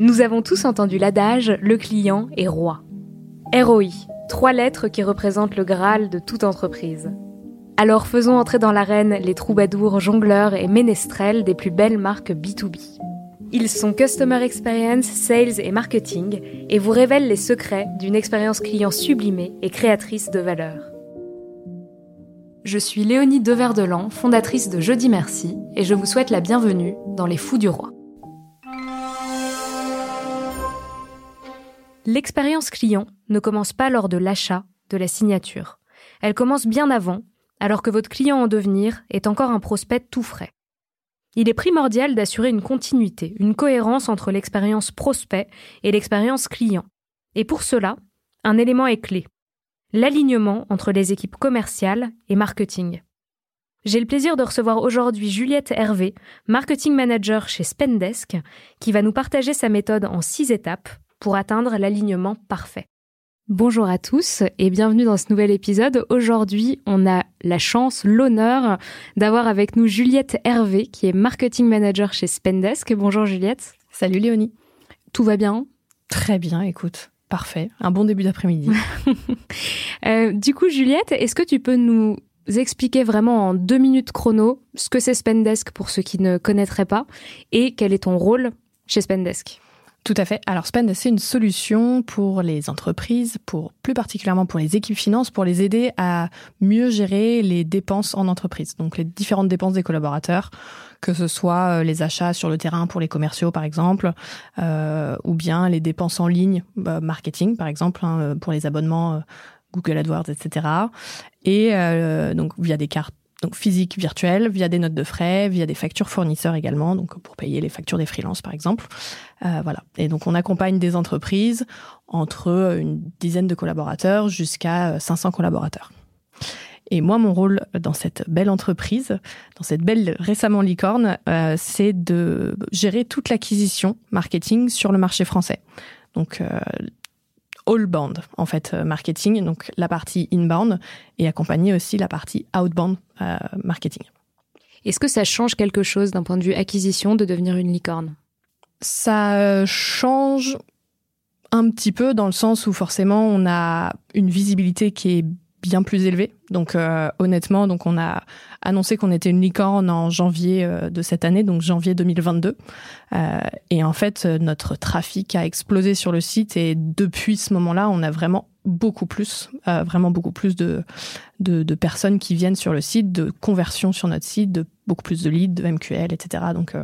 Nous avons tous entendu l'adage le client est roi. ROI, trois lettres qui représentent le Graal de toute entreprise. Alors faisons entrer dans l'arène les troubadours, jongleurs et ménestrels des plus belles marques B2B. Ils sont Customer Experience, Sales et Marketing et vous révèlent les secrets d'une expérience client sublimée et créatrice de valeur. Je suis Léonie Deverdelan, fondatrice de Jeudi Merci, et je vous souhaite la bienvenue dans Les Fous du Roi. L'expérience client ne commence pas lors de l'achat, de la signature. Elle commence bien avant, alors que votre client en devenir est encore un prospect tout frais. Il est primordial d'assurer une continuité, une cohérence entre l'expérience prospect et l'expérience client. Et pour cela, un élément est clé. L'alignement entre les équipes commerciales et marketing. J'ai le plaisir de recevoir aujourd'hui Juliette Hervé, marketing manager chez Spendesk, qui va nous partager sa méthode en six étapes pour atteindre l'alignement parfait. Bonjour à tous et bienvenue dans ce nouvel épisode. Aujourd'hui, on a la chance, l'honneur d'avoir avec nous Juliette Hervé, qui est marketing manager chez Spendesk. Bonjour Juliette. Salut Léonie. Tout va bien? Très bien, écoute. Parfait. Un bon début d'après-midi. euh, du coup, Juliette, est-ce que tu peux nous expliquer vraiment en deux minutes chrono ce que c'est Spendesk pour ceux qui ne connaîtraient pas et quel est ton rôle chez Spendesk? Tout à fait. Alors Spend, c'est une solution pour les entreprises, pour plus particulièrement pour les équipes finances, pour les aider à mieux gérer les dépenses en entreprise. Donc les différentes dépenses des collaborateurs, que ce soit euh, les achats sur le terrain pour les commerciaux par exemple, euh, ou bien les dépenses en ligne, bah, marketing par exemple, hein, pour les abonnements euh, Google AdWords, etc. Et euh, donc via des cartes donc physique, virtuelle, via des notes de frais, via des factures fournisseurs également, donc pour payer les factures des freelances par exemple. Euh, voilà. Et donc on accompagne des entreprises entre une dizaine de collaborateurs jusqu'à 500 collaborateurs. Et moi, mon rôle dans cette belle entreprise, dans cette belle récemment licorne, euh, c'est de gérer toute l'acquisition marketing sur le marché français. Donc euh, all-bound, en fait, euh, marketing, donc la partie inbound, et accompagner aussi la partie outbound euh, marketing. Est-ce que ça change quelque chose d'un point de vue acquisition de devenir une licorne? Ça euh, change un petit peu dans le sens où forcément on a une visibilité qui est bien plus élevée. Donc honnêtement, donc on a annoncé qu'on était une licorne en janvier euh, de cette année, donc janvier 2022. Euh, et en fait, notre trafic a explosé sur le site et depuis ce moment-là, on a vraiment beaucoup plus, euh, vraiment beaucoup plus de, de, de, personnes qui viennent sur le site, de conversions sur notre site, de beaucoup plus de leads, de MQL, etc. Donc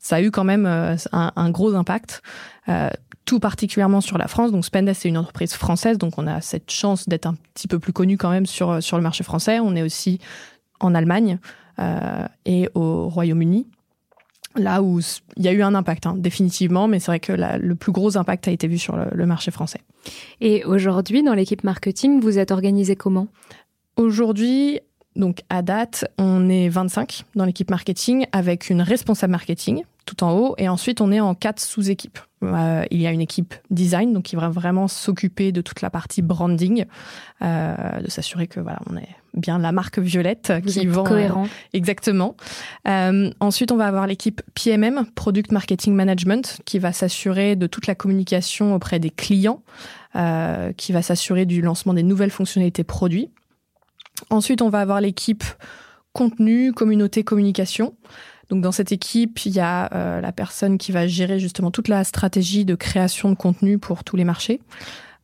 ça a eu quand même un, un, gros impact, tout particulièrement sur la France. Donc Spendes, c'est une entreprise française, donc on a cette chance d'être un petit peu plus connu quand même sur, sur le marché français. On est aussi en Allemagne euh, et au Royaume-Uni là où il y a eu un impact, hein, définitivement, mais c'est vrai que le plus gros impact a été vu sur le, marché français. Et aujourd'hui, dans l'équipe marketing, vous êtes organisé comment? Aujourd'hui, donc à date, on est 25 dans l'équipe marketing avec une responsable marketing tout en haut, et ensuite on est en quatre sous-équipes. Euh, il y a une équipe design, donc qui va vraiment s'occuper de toute la partie branding, euh, de s'assurer que voilà, on est bien la marque Violette Vous qui êtes vend cohérent. Euh, exactement. Euh, ensuite, on va avoir l'équipe PMM, Product Marketing Management, qui va s'assurer de toute la communication auprès des clients, euh, qui va s'assurer du lancement des nouvelles fonctionnalités produits. Ensuite, on va avoir l'équipe contenu, communauté, communication. Donc dans cette équipe, il y a euh, la personne qui va gérer justement toute la stratégie de création de contenu pour tous les marchés.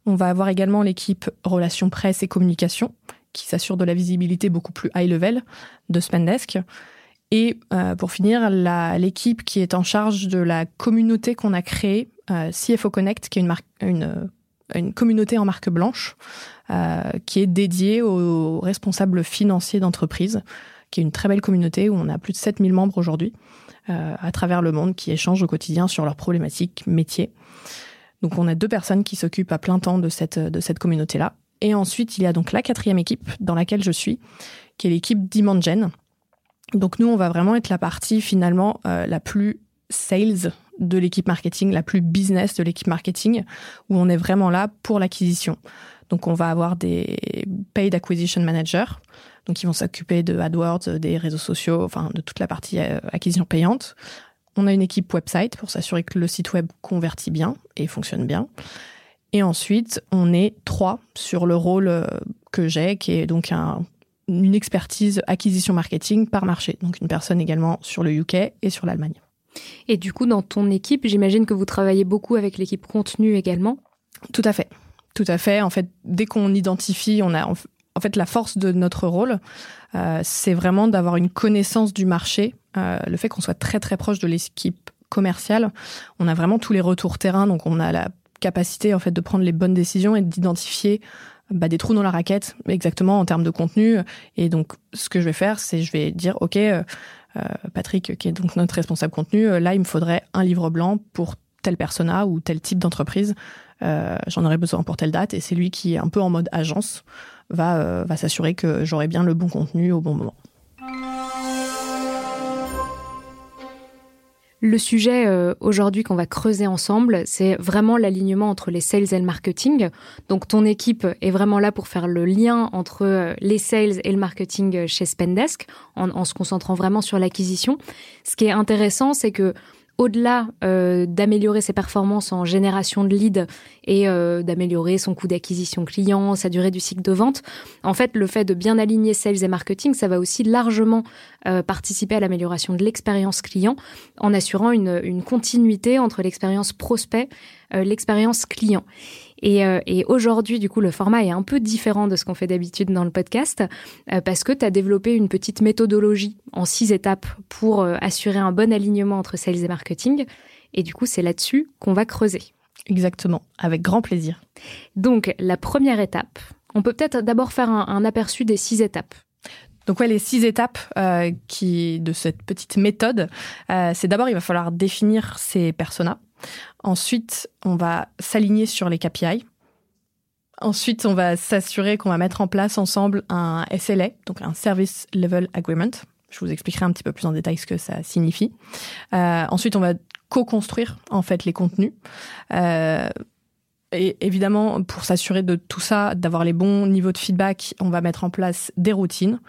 On va avoir également l'équipe relations presse et communication qui s'assure de la visibilité beaucoup plus high level de Spendesk. Et pour finir, l'équipe qui est en charge de la communauté qu'on a créée, CFO Connect, qui est une, une communauté en marque blanche, qui est dédiée aux responsables financiers d'entreprise, qui est une très belle communauté où on a plus de 7000 membres aujourd'hui. Euh, à travers le monde qui échangent au quotidien sur leurs problématiques métiers. Donc on a deux personnes qui s'occupent à plein temps de cette, de cette communauté-là. Et ensuite, il y a donc la quatrième équipe dans laquelle je suis, qui est l'équipe d'Imangen. Donc nous, on va vraiment être la partie finalement euh, la plus sales de l'équipe marketing, la plus business de l'équipe marketing, où on est vraiment là pour l'acquisition. Donc on va avoir des paid acquisition managers, donc ils vont s'occuper de AdWords, des réseaux sociaux, enfin de toute la partie euh, acquisition payante. On a une équipe website pour s'assurer que le site web convertit bien et fonctionne bien. Et ensuite, on est trois sur le rôle euh, que j'ai, qui est donc une expertise acquisition marketing par marché. Donc une personne également sur le UK et sur l'Allemagne. Et du coup, dans ton équipe, j'imagine que vous travaillez beaucoup avec l'équipe contenu également? Tout à fait. Tout à fait. En fait, dès qu'on identifie, on a, en fait, la force de notre rôle, euh, c'est vraiment d'avoir une connaissance du marché, euh, le fait qu'on soit très très proche de l'équipe commerciale. On a vraiment tous les retours terrain, donc on a la capacité en fait de prendre les bonnes décisions et d'identifier bah, des trous dans la raquette, exactement en termes de contenu. Et donc, ce que je vais faire, c'est je vais dire, ok, euh, Patrick, qui est donc notre responsable contenu, là, il me faudrait un livre blanc pour tel persona ou tel type d'entreprise. J'en aurais besoin pour telle date. Et c'est lui qui est un peu en mode agence va, euh, va s'assurer que j'aurai bien le bon contenu au bon moment. Le sujet euh, aujourd'hui qu'on va creuser ensemble, c'est vraiment l'alignement entre les sales et le marketing. Donc ton équipe est vraiment là pour faire le lien entre euh, les sales et le marketing chez Spendesk, en, en se concentrant vraiment sur l'acquisition. Ce qui est intéressant, c'est que au-delà euh, d'améliorer ses performances en génération de leads et euh, d'améliorer son coût d'acquisition client, sa durée du cycle de vente, en fait, le fait de bien aligner sales et marketing, ça va aussi largement euh, participer à l'amélioration de l'expérience client en assurant une, une continuité entre l'expérience prospect, l'expérience client. Euh, et, aujourd'hui, du coup, le format est un peu différent de ce qu'on fait d'habitude dans le podcast euh, parce que tu as développé une petite méthodologie en six étapes pour euh, assurer un bon alignement entre sales et marketing. Et du coup, c'est là-dessus qu'on va creuser. Exactement, avec grand plaisir. Donc, la première étape, on peut peut-être d'abord faire un, aperçu des six étapes. Donc ouais, les six étapes qui de cette petite méthode, c'est d'abord il va falloir définir ses personas. Ensuite, on va s'aligner sur les KPI. Ensuite, on va s'assurer qu'on va mettre en place ensemble un SLA, donc un Service Level Agreement. Je vous expliquerai un petit peu plus en détail ce que ça signifie. Euh, ensuite, on va co-construire en fait les contenus. Euh, et évidemment, pour s'assurer de tout ça, d'avoir les bons niveaux de feedback, on va mettre en place des routines.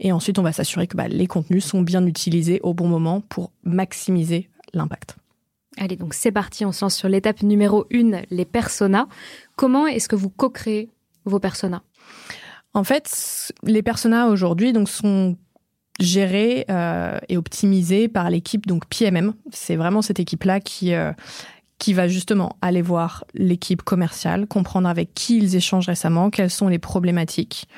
Et ensuite, on va s'assurer que bah, les contenus sont bien utilisés au bon moment pour maximiser l'impact. Allez, donc c'est parti, on se lance sur l'étape numéro une, les personas. Comment est-ce que vous co-créez vos personas? En fait, les personas aujourd'hui donc sont gérés euh, et optimisés par l'équipe donc PMM. C'est vraiment cette équipe-là qui euh, qui va justement aller voir l'équipe commerciale, comprendre avec qui ils échangent récemment, quelles sont les problématiques.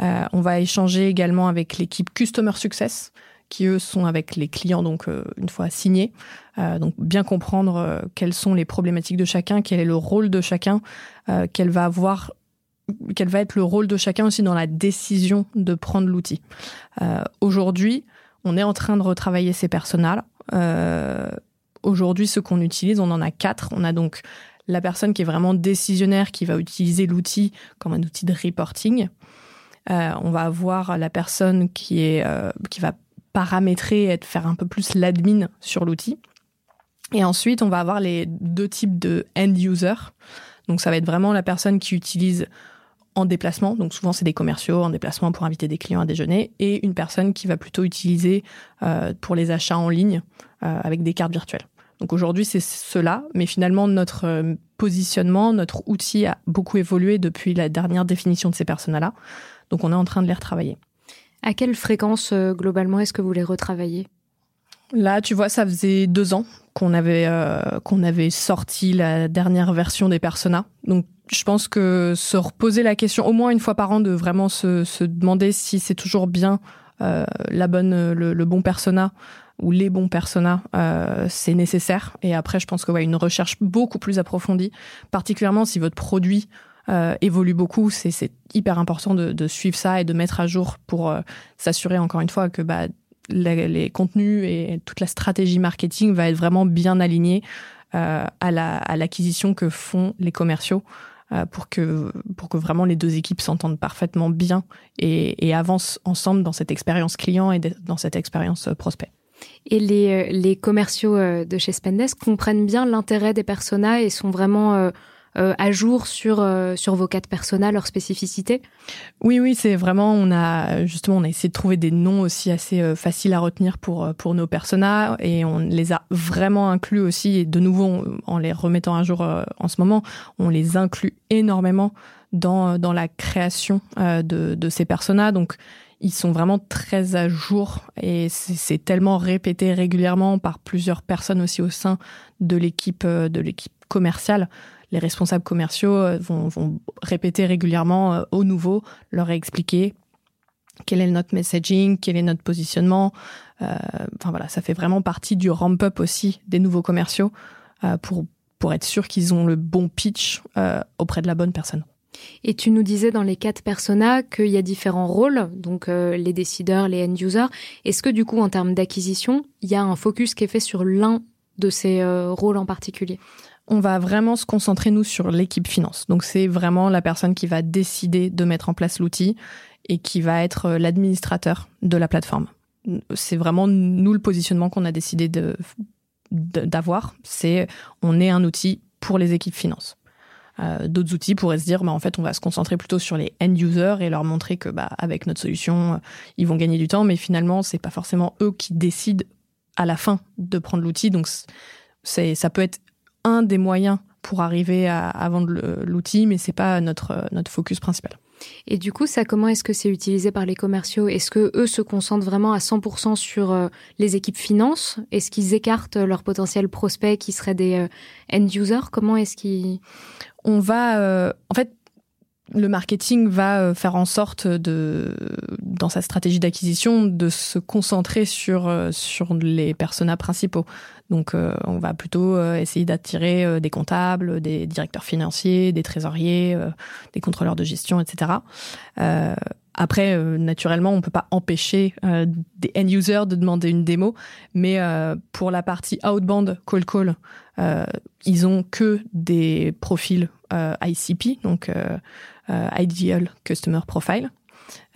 Euh, on va échanger également avec l'équipe Customer Success, qui eux sont avec les clients donc euh, une fois signés. Euh, donc bien comprendre euh, quelles sont les problématiques de chacun, quel est le rôle de chacun, quel va avoir quel va être le rôle de chacun aussi dans la décision de prendre l'outil. Aujourd'hui, on est en train de retravailler ces personas. Aujourd'hui, ce qu'on utilise, on en a quatre. On a donc la personne qui est vraiment décisionnaire, qui va utiliser l'outil comme un outil de reporting. on va avoir la personne qui est qui va paramétrer et faire un peu plus l'admin sur l'outil. Et ensuite, on va avoir les deux types de end user. Donc, ça va être vraiment la personne qui utilise en déplacement. Donc, souvent, c'est des commerciaux en déplacement pour inviter des clients à déjeuner. Et une personne qui va plutôt utiliser euh, pour les achats en ligne euh, avec des cartes virtuelles. Donc, aujourd'hui, c'est cela. Mais finalement, notre euh, positionnement, notre outil a beaucoup évolué depuis la dernière définition de ces personnes-là. Donc, on est en train de les retravailler. À quelle fréquence euh, globalement est-ce que vous les retravaillez Là, tu vois, ça faisait deux ans qu'on avait euh, avait sorti la dernière version des Persona. Donc, je pense que se reposer la question au moins une fois par an de vraiment se, demander si c'est toujours bien la bonne, le, bon persona ou les bons personas, c'est nécessaire. Et après, je pense que ouais, une recherche beaucoup plus approfondie, particulièrement si votre produit évolue beaucoup, c'est hyper important de, suivre ça et de mettre à jour pour s'assurer encore une fois que bah, les, contenus et toute la stratégie marketing va être vraiment bien alignée euh, à l'acquisition que font les commerciaux euh, pour que pour que vraiment les deux équipes s'entendent parfaitement bien et, avancent ensemble dans cette expérience client et dans cette expérience euh, prospect. Et les, les commerciaux de chez Spendesk comprennent bien l'intérêt des personas et sont vraiment euh, à jour sur euh, sur vos quatre personas, leurs spécificités? Oui, oui, c'est vraiment on a justement on a essayé de trouver des noms aussi assez euh, faciles à retenir pour pour nos personas et on les a vraiment inclus aussi et de nouveau en les remettant à jour en ce moment, on les inclut énormément dans dans la création de de ces personas. Donc ils sont vraiment très à jour et c'est tellement répété régulièrement par plusieurs personnes aussi au sein de l'équipe de l'équipe commerciale les responsables commerciaux euh, vont, répéter régulièrement euh, au nouveau, leur expliquer quel est notre messaging, quel est notre positionnement. Euh, enfin voilà, ça fait vraiment partie du ramp-up aussi des nouveaux commerciaux pour, pour être sûr qu'ils ont le bon pitch auprès de la bonne personne. Et tu nous disais dans les quatre personas qu'il y a différents rôles, donc les décideurs, les end-users. Est-ce que du coup, en termes d'acquisition, il y a un focus qui est fait sur l'un de ces rôles en particulier? On va vraiment se concentrer, nous, sur l'équipe finance. Donc, c'est vraiment la personne qui va décider de mettre en place l'outil et qui va être euh, l'administrateur de la plateforme. C'est vraiment, nous, le positionnement qu'on a décidé de, d'avoir. C'est, on est un outil pour les équipes finance. Euh, d'autres outils pourraient se dire, bah, en fait, on va se concentrer plutôt sur les end users et leur montrer que, bah, avec notre solution, euh, ils vont gagner du temps. Mais finalement, c'est pas forcément eux qui décident à la fin de prendre l'outil. Donc, ça peut être un des moyens pour arriver à, vendre l'outil, mais c'est pas notre, notre focus principal. Et du coup, ça, comment est-ce que c'est utilisé par les commerciaux? Est-ce que eux se concentrent vraiment à 100% sur euh, les équipes finance? Est-ce qu'ils écartent leurs potentiels prospects qui seraient des euh, end users? Comment est-ce qu'ils On va, euh, en fait, le marketing va faire en sorte de, dans sa stratégie d'acquisition, de se concentrer sur sur les personas principaux. Donc, euh, on va plutôt euh, essayer d'attirer euh, des comptables, des directeurs financiers, des trésoriers, des contrôleurs de gestion, etc. Après, naturellement, on peut pas empêcher des end users de demander une démo, mais pour la partie outbound call call, ils ont que des profils ICP, donc Ideal Customer Profile.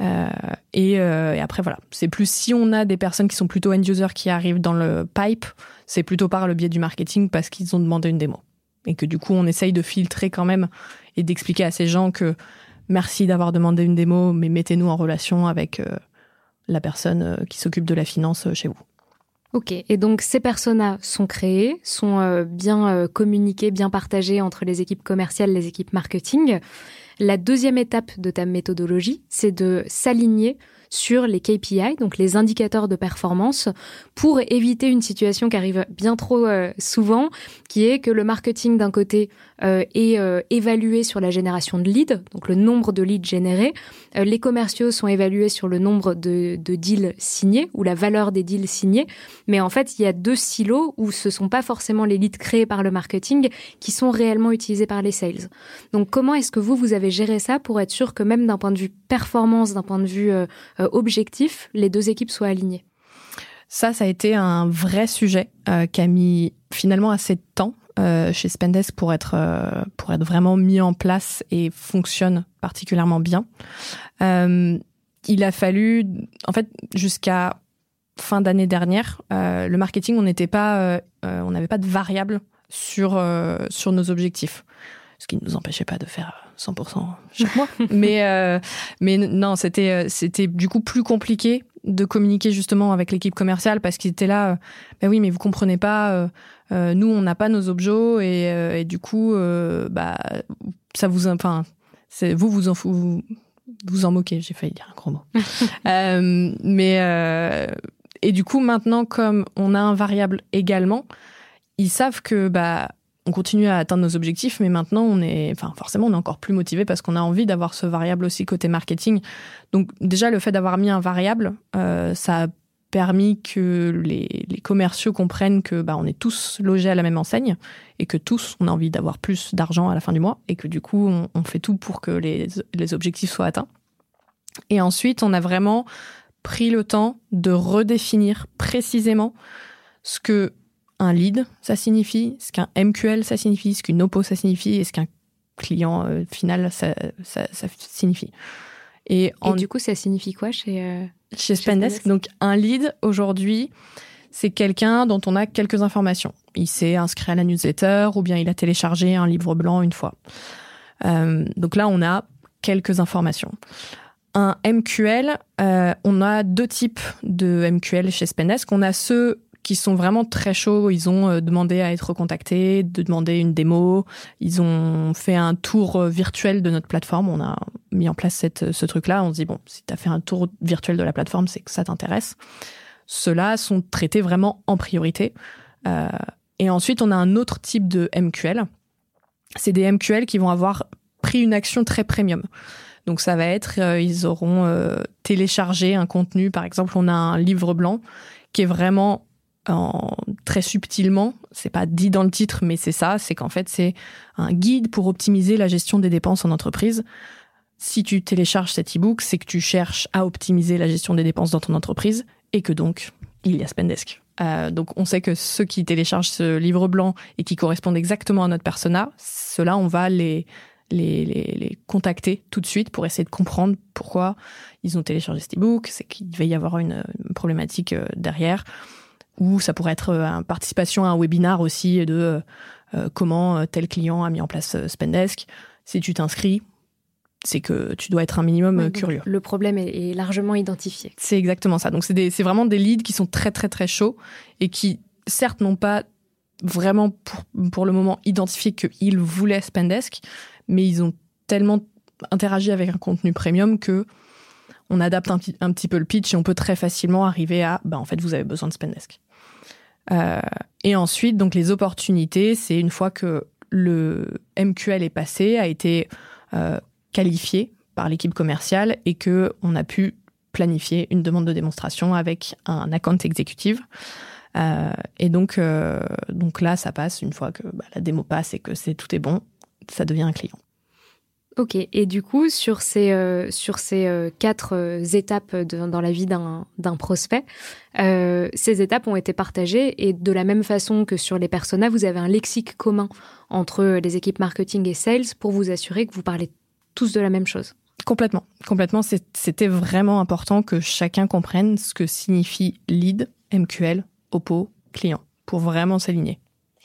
et, et, après voilà, c'est plus si on a des personnes qui sont plutôt end users qui arrivent dans le pipe, c'est plutôt par le biais du marketing parce qu'ils ont demandé une démo. Et que du coup, on essaye de filtrer quand même et d'expliquer à ces gens que merci d'avoir demandé une démo, mais mettez-nous en relation avec euh, la personne euh, qui s'occupe de la finance euh, chez vous. Ok, et donc ces personas sont créés, sont bien communiqués, bien partagés entre les équipes commerciales, les équipes marketing. La deuxième étape de ta méthodologie, c'est de s'aligner sur les KPI, donc les indicateurs de performance, pour éviter une situation qui arrive bien trop souvent, qui est que le marketing d'un côté est euh, évalué sur la génération de leads, donc le nombre de leads générés. les commerciaux sont évalués sur le nombre de, de, deals signés ou la valeur des deals signés. Mais en fait, il y a deux silos où ce sont pas forcément les leads créés par le marketing qui sont réellement utilisés par les sales. Donc, comment est-ce que vous vous avez géré ça pour être sûr que même d'un point de vue performance, d'un point de vue euh, objectif, les deux équipes soient alignées? Ça, ça a été un vrai sujet euh, qui a mis finalement assez de temps euh, chez Spendesk pour être pour être vraiment mis en place et fonctionne particulièrement bien. il a fallu, en fait, jusqu'à fin d'année dernière, le marketing, on n'était pas, on n'avait pas de variable sur sur nos objectifs ce qui ne nous empêchait pas de faire 100% chaque mois. mais, euh, mais non, c'était, euh, c'était du coup plus compliqué de communiquer justement avec l'équipe commerciale parce qu'ils étaient là, euh, ben oui, mais vous comprenez pas, nous on n'a pas nos objets et, et du coup, bah, ça vous, enfin, c'est, vous vous en vous, vous en moquez, j'ai failli dire un gros mot. mais, et du coup, maintenant, comme on a un variable également, ils savent que, bah, on continue à atteindre nos objectifs, mais maintenant on est, enfin forcément on est encore plus motivé parce qu'on a envie d'avoir ce variable aussi côté marketing. Donc déjà le fait d'avoir mis un variable, euh, ça a permis que les, commerciaux comprennent que bah, on est tous logés à la même enseigne et que tous on a envie d'avoir plus d'argent à la fin du mois et que du coup on, fait tout pour que les, les objectifs soient atteints. Et ensuite on a vraiment pris le temps de redéfinir précisément ce que un lead, ça signifie, ce qu'un MQL, ça signifie, ce qu'une OPO, ça signifie, et ce qu'un client euh, final, ça, signifie. Et, du coup, ça signifie quoi chez, euh, chez Spendesk Donc, un lead, aujourd'hui, c'est quelqu'un dont on a quelques informations. Il s'est inscrit à la newsletter ou bien il a téléchargé un livre blanc une fois. Euh, donc là, on a quelques informations. Un MQL, on a deux types de MQL chez Spendesk. On a ceux qui sont vraiment très chauds. Ils ont euh, demandé à être contactés, de demander une démo. Ils ont fait un tour euh, virtuel de notre plateforme. On a mis en place cette, ce truc-là. On se dit, bon, si tu as fait un tour virtuel de la plateforme, c'est que ça t'intéresse. Ceux-là sont traités vraiment en priorité. Euh, et ensuite, on a un autre type de MQL. C'est des MQL qui vont avoir pris une action très premium. Donc ça va être, ils auront téléchargé un contenu. Par exemple, on a un livre blanc qui est vraiment en, très subtilement, c'est pas dit dans le titre, mais c'est ça, c'est qu'en fait c'est un guide pour optimiser la gestion des dépenses en entreprise. Si tu télécharges cet e-book, c'est que tu cherches à optimiser la gestion des dépenses dans ton entreprise et que donc il y a Spendesk. Euh, donc on sait que ceux qui téléchargent ce livre blanc et qui correspondent exactement à notre persona, ceux-là on va les, les, les, les, contacter tout de suite pour essayer de comprendre pourquoi ils ont téléchargé cet e-book, c'est qu'il devait y avoir une, problématique euh, derrière ou ça pourrait être euh, une participation à un webinar aussi de euh, comment tel client a mis en place Spendesk. Si tu t'inscris, c'est que tu dois être un minimum curieux. Le problème est, largement identifié. C'est exactement ça. Donc c'est vraiment des leads qui sont très très très chauds et qui certes n'ont pas vraiment pour, pour le moment identifié qu'ils voulaient Spendesk, mais ils ont tellement interagi avec un contenu premium que on adapte un, un, petit peu le pitch et on peut très facilement arriver à, bah, en fait, vous avez besoin de Spendesk. Euh, et ensuite, donc les opportunités, c'est une fois que le MQL est passé, a été euh, qualifié par l'équipe commerciale et que on a pu planifier une demande de démonstration avec un account exécutif. Euh, et donc, donc là, ça passe une fois que bah, la démo passe et que c'est tout est bon, ça devient un client. Ok, et du coup, sur ces, euh, sur ces euh, quatre euh, étapes dans la vie d'un prospect, ces étapes ont été partagées et de la même façon que sur les personas, vous avez un lexique commun entre les équipes marketing et sales pour vous assurer que vous parlez tous de la même chose. Complètement, complètement. C'était vraiment important que chacun comprenne ce que signifie lead, MQL, OPO, client, pour vraiment s'aligner.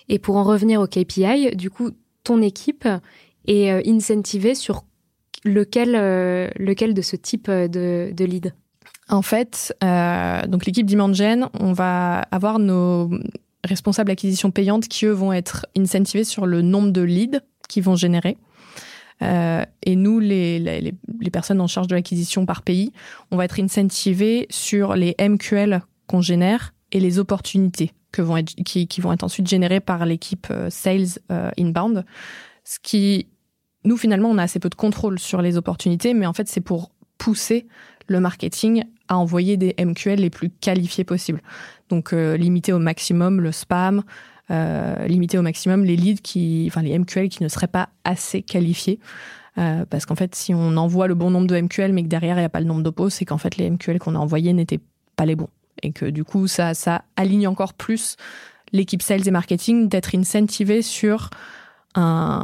Et pour en revenir au KPI, du coup, ton équipe et euh, incentiver sur lequel, euh, lequel de ce type euh, de, de lead? En fait, donc l'équipe d'Imangen, on va avoir nos responsables acquisition payante qui, eux, vont être incentivés sur le nombre de leads qu'ils vont générer. Et nous, les, les, les, personnes en charge de l'acquisition par pays, on va être incentivés sur les MQL qu'on génère et les opportunités que vont être, qui, qui vont être ensuite générées par l'équipe sales inbound. Ce qui nous, finalement, on a assez peu de contrôle sur les opportunités, mais en fait, c'est pour pousser le marketing à envoyer des MQL les plus qualifiés possibles. Donc, euh, limiter au maximum le spam, euh, limiter au maximum les leads qui, enfin, les MQL qui ne seraient pas assez qualifiés. Euh, parce qu'en fait, si on envoie le bon nombre de MQL, mais que derrière, il n'y a pas le nombre d'oppos, c'est qu'en fait, les MQL qu'on a envoyés n'étaient pas les bons. Et que du coup, ça, ça aligne encore plus l'équipe sales et marketing d'être incentivé sur un,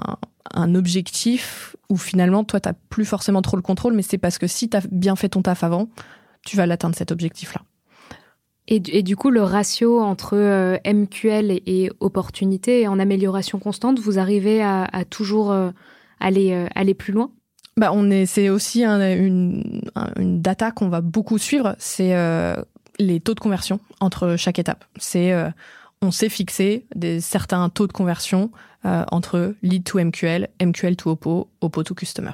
un objectif où finalement, toi, tu n'as plus forcément trop le contrôle, mais c'est parce que si tu as bien fait ton taf avant, tu vas l'atteindre cet objectif-là. Et, du coup, le ratio entre euh, MQL et, opportunité est en amélioration constante. Vous arrivez à, toujours euh, aller, euh, aller plus loin? Bah, c'est aussi une, data qu'on va beaucoup suivre. C'est les taux de conversion entre chaque étape. C'est on s'est fixé certains taux de conversion entre lead to MQL, MQL to OPO, OPO to customer.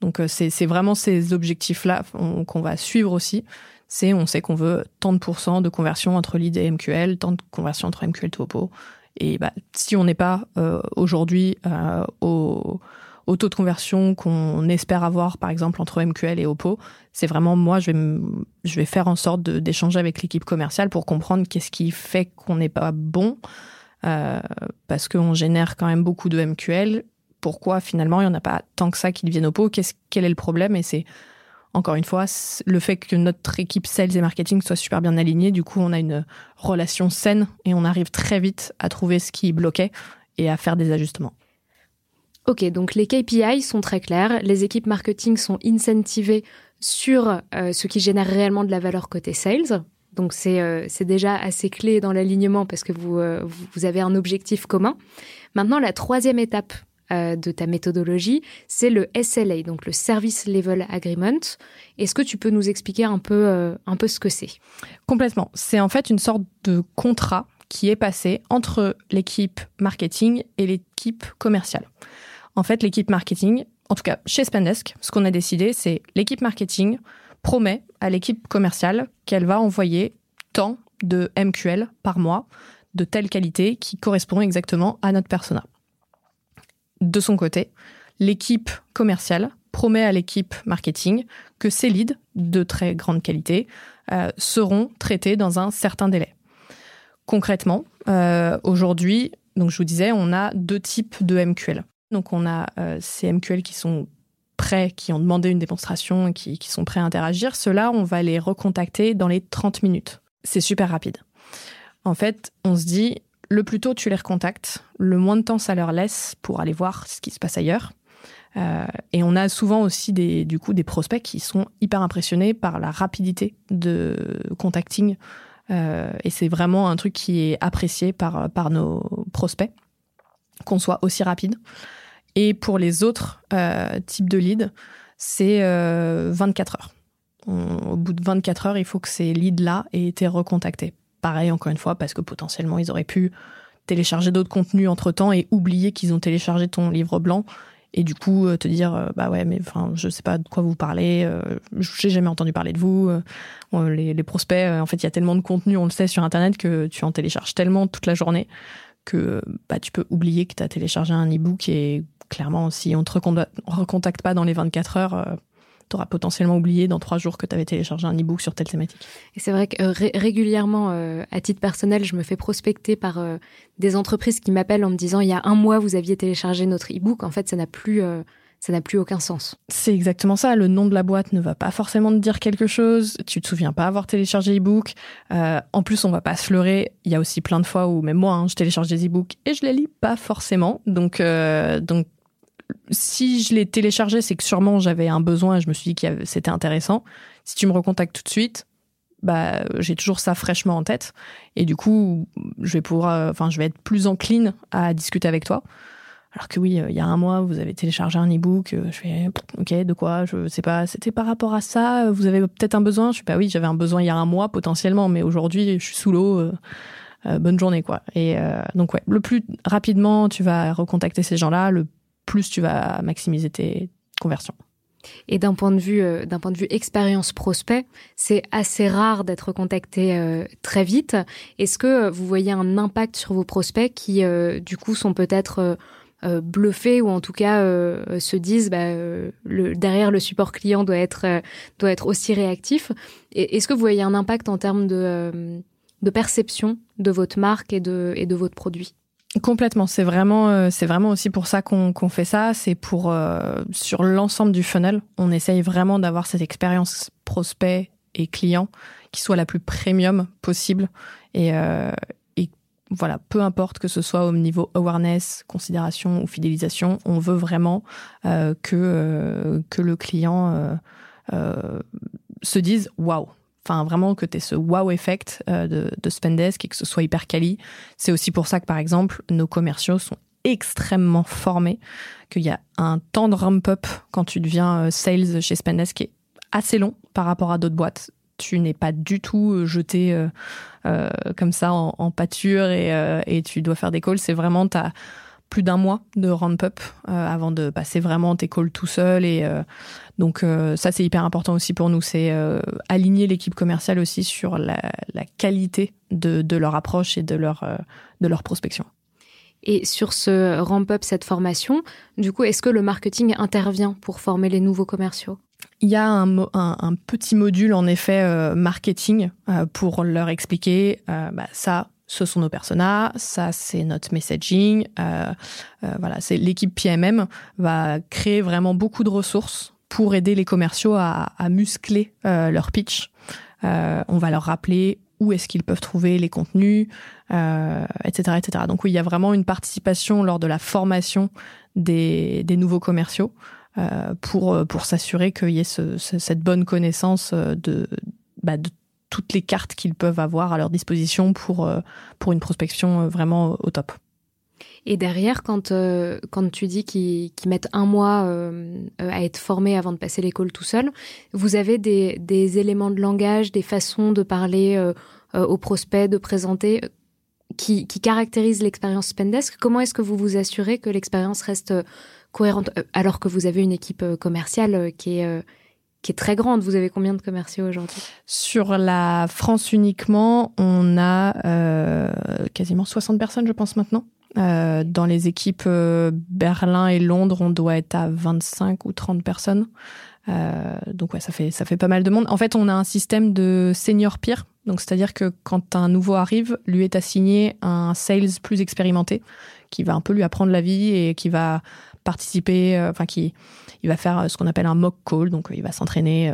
Donc c'est vraiment ces objectifs-là qu'on va suivre aussi. C'est on sait qu'on veut tant de pourcents de conversion entre lead et MQL, tant de conversion entre MQL to OPO, Et bah, si on n'est pas aujourd'hui au au taux de conversion qu'on espère avoir, par exemple, entre MQL et Oppo, c'est vraiment moi, je vais, je vais faire en sorte d'échanger avec l'équipe commerciale pour comprendre qu'est-ce qui fait qu'on n'est pas bon, euh, parce qu'on génère quand même beaucoup de MQL. Pourquoi finalement il n'y en a pas tant que ça qui deviennent Oppo? Qu'est-ce, Quel est le problème? Et c'est encore une fois le fait que notre équipe sales et marketing soit super bien alignée. Du coup, on a une relation saine et on arrive très vite à trouver ce qui bloquait et à faire des ajustements. Ok, donc les KPI sont très clairs, les équipes marketing sont incentivées sur euh, ce qui génère réellement de la valeur côté sales. Donc c'est euh, déjà assez clé dans l'alignement parce que vous, euh, vous avez un objectif commun. Maintenant, la troisième étape de ta méthodologie, c'est le SLA, donc le Service Level Agreement. Est-ce que tu peux nous expliquer un peu, un peu ce que c'est? Complètement. C'est en fait une sorte de contrat qui est passé entre l'équipe marketing et l'équipe commerciale. En fait, l'équipe marketing, en tout cas chez Spendesk, ce qu'on a décidé, c'est l'équipe marketing promet à l'équipe commerciale qu'elle va envoyer tant de MQL par mois de telle qualité qui correspond exactement à notre persona. De son côté, l'équipe commerciale promet à l'équipe marketing que ces leads de très grande qualité euh, seront traités dans un certain délai. Concrètement, euh, aujourd'hui, je vous disais, on a deux types de MQL. Donc on a euh, ces MQL qui sont prêts, qui ont demandé une démonstration et qui, sont prêts à interagir. Ceux-là, on va les recontacter dans les 30 minutes. C'est super rapide. En fait, on se dit, le plus tôt tu les recontactes, le moins de temps ça leur laisse pour aller voir ce qui se passe ailleurs. Euh, et on a souvent aussi des, du coup des prospects qui sont hyper impressionnés par la rapidité de contacting. Euh, et c'est vraiment un truc qui est apprécié par, nos prospects, qu'on soit aussi rapide. Et pour les autres euh, types de leads, c'est 24 euh, heures. au bout de 24 heures, il faut que ces leads-là aient été recontactés. Pareil, encore une fois, parce que potentiellement, ils auraient pu télécharger d'autres contenus entre-temps et oublier qu'ils ont téléchargé ton livre blanc et du coup euh, te dire bah ouais mais enfin je sais pas de quoi vous parlez je n'ai jamais entendu parler de vous les, les, prospects en fait il y a tellement de contenu on le sait sur internet que tu en télécharges tellement toute la journée que bah, tu peux oublier que tu as téléchargé un e-book et clairement, si on te recontacte pas dans les 24 heures, euh, tu auras potentiellement oublié dans trois jours que tu avais téléchargé un e-book sur telle thématique. Et c'est vrai que euh, régulièrement, euh, à titre personnel, je me fais prospecter par des entreprises qui m'appellent en me disant il y a un mois, vous aviez téléchargé notre e-book. En fait, ça n'a plus ça n'a plus aucun sens. C'est exactement ça. Le nom de la boîte ne va pas forcément te dire quelque chose. Tu te souviens pas avoir téléchargé e-book. Euh, en plus, on va pas se leurrer. Il y a aussi plein de fois où même moi, hein, je télécharge des e-books et je les lis pas forcément. Donc, euh, donc si je l'ai téléchargé, c'est que sûrement j'avais un besoin et je me suis dit que c'était intéressant. Si tu me recontactes tout de suite, bah j'ai toujours ça fraîchement en tête et du coup je vais pouvoir euh, enfin je vais être plus encline à discuter avec toi alors que oui, euh, il y a un mois, vous avez téléchargé un e-book. Euh, je fais, ok, de quoi Je sais pas. C'était par rapport à ça. Vous avez peut-être un besoin? Je sais pas. Oui, j'avais un besoin il y a un mois potentiellement, mais aujourd'hui, je suis sous l'eau. Bonne journée, quoi. Et donc ouais, le plus rapidement tu vas recontacter ces gens-là, le plus tu vas maximiser tes conversions. Et d'un point de vue, d'un point de vue expérience prospect, c'est assez rare d'être contacté très vite. Est-ce que vous voyez un impact sur vos prospects qui, du coup, sont peut-être euh, bluffés ou en tout cas euh, se disent bah, euh, derrière le support client doit être doit être aussi réactif? Est-ce que vous voyez un impact en termes de de perception de votre marque et de et de votre produit? Complètement, c'est vraiment c'est vraiment aussi pour ça qu'on fait ça. C'est pour sur l'ensemble du funnel, on essaye vraiment d'avoir cette expérience prospect et client qui soit la plus premium possible et voilà, peu importe que ce soit au niveau awareness, considération ou fidélisation, on veut vraiment euh, que euh, que le client euh, se dise waouh. Enfin, vraiment que tu aies ce wow effect de, de Spendesk et que ce soit hyper quali. C'est aussi pour ça que, par exemple, nos commerciaux sont extrêmement formés, qu'il y a un temps de ramp-up quand tu deviens sales chez Spendesk qui est assez long par rapport à d'autres boîtes tu n'es pas du tout euh, jeté euh, euh, comme ça en, pâture et, tu dois faire des calls. C'est vraiment, tu as plus d'un mois de ramp-up avant de passer vraiment tes calls tout seul. Et donc ça, c'est hyper important aussi pour nous. C'est aligner l'équipe commerciale aussi sur la, qualité de, leur approche et de leur, de leur prospection. Et sur ce ramp-up, cette formation, du coup, est-ce que le marketing intervient pour former les nouveaux commerciaux? Il y a un, petit module en effet marketing pour leur expliquer bah, ça, ce sont nos personas, ça c'est notre messaging. Euh, euh, voilà, c'est l'équipe PMM va créer vraiment beaucoup de ressources pour aider les commerciaux à, muscler euh, leur pitch. on va leur rappeler où est-ce qu'ils peuvent trouver les contenus, etc., etc. Donc oui, il y a vraiment une participation lors de la formation des, nouveaux commerciaux pour pour s'assurer qu'il y ait cette bonne connaissance de, bah, de toutes les cartes qu'ils peuvent avoir à leur disposition pour, euh, pour une prospection euh, vraiment au top. Et derrière, quand, euh, quand tu dis qu'ils mettent un mois à être formés avant de passer l'école tout seul, vous avez des, des, éléments de langage, des façons de parler aux prospects, de présenter, qui, qui caractérisent l'expérience Spendesk Comment est-ce que vous vous assurez que l'expérience reste cohérente alors que vous avez une équipe commerciale qui est qui est très grande. Vous avez combien de commerciaux aujourd'hui? Sur la France uniquement, on a euh, quasiment 60 personnes, je pense maintenant. Euh, dans les équipes euh, Berlin et Londres, on doit être à 25 ou 30 personnes. Euh, donc ouais, ça fait ça fait pas mal de monde. En fait, on a un système de senior peer. Donc c'est-à-dire que quand un nouveau arrive, lui est assigné un sales plus expérimenté qui va un peu lui apprendre la vie et qui va participer, euh, enfin qui il va faire euh, ce qu'on appelle un mock call, donc euh, il va s'entraîner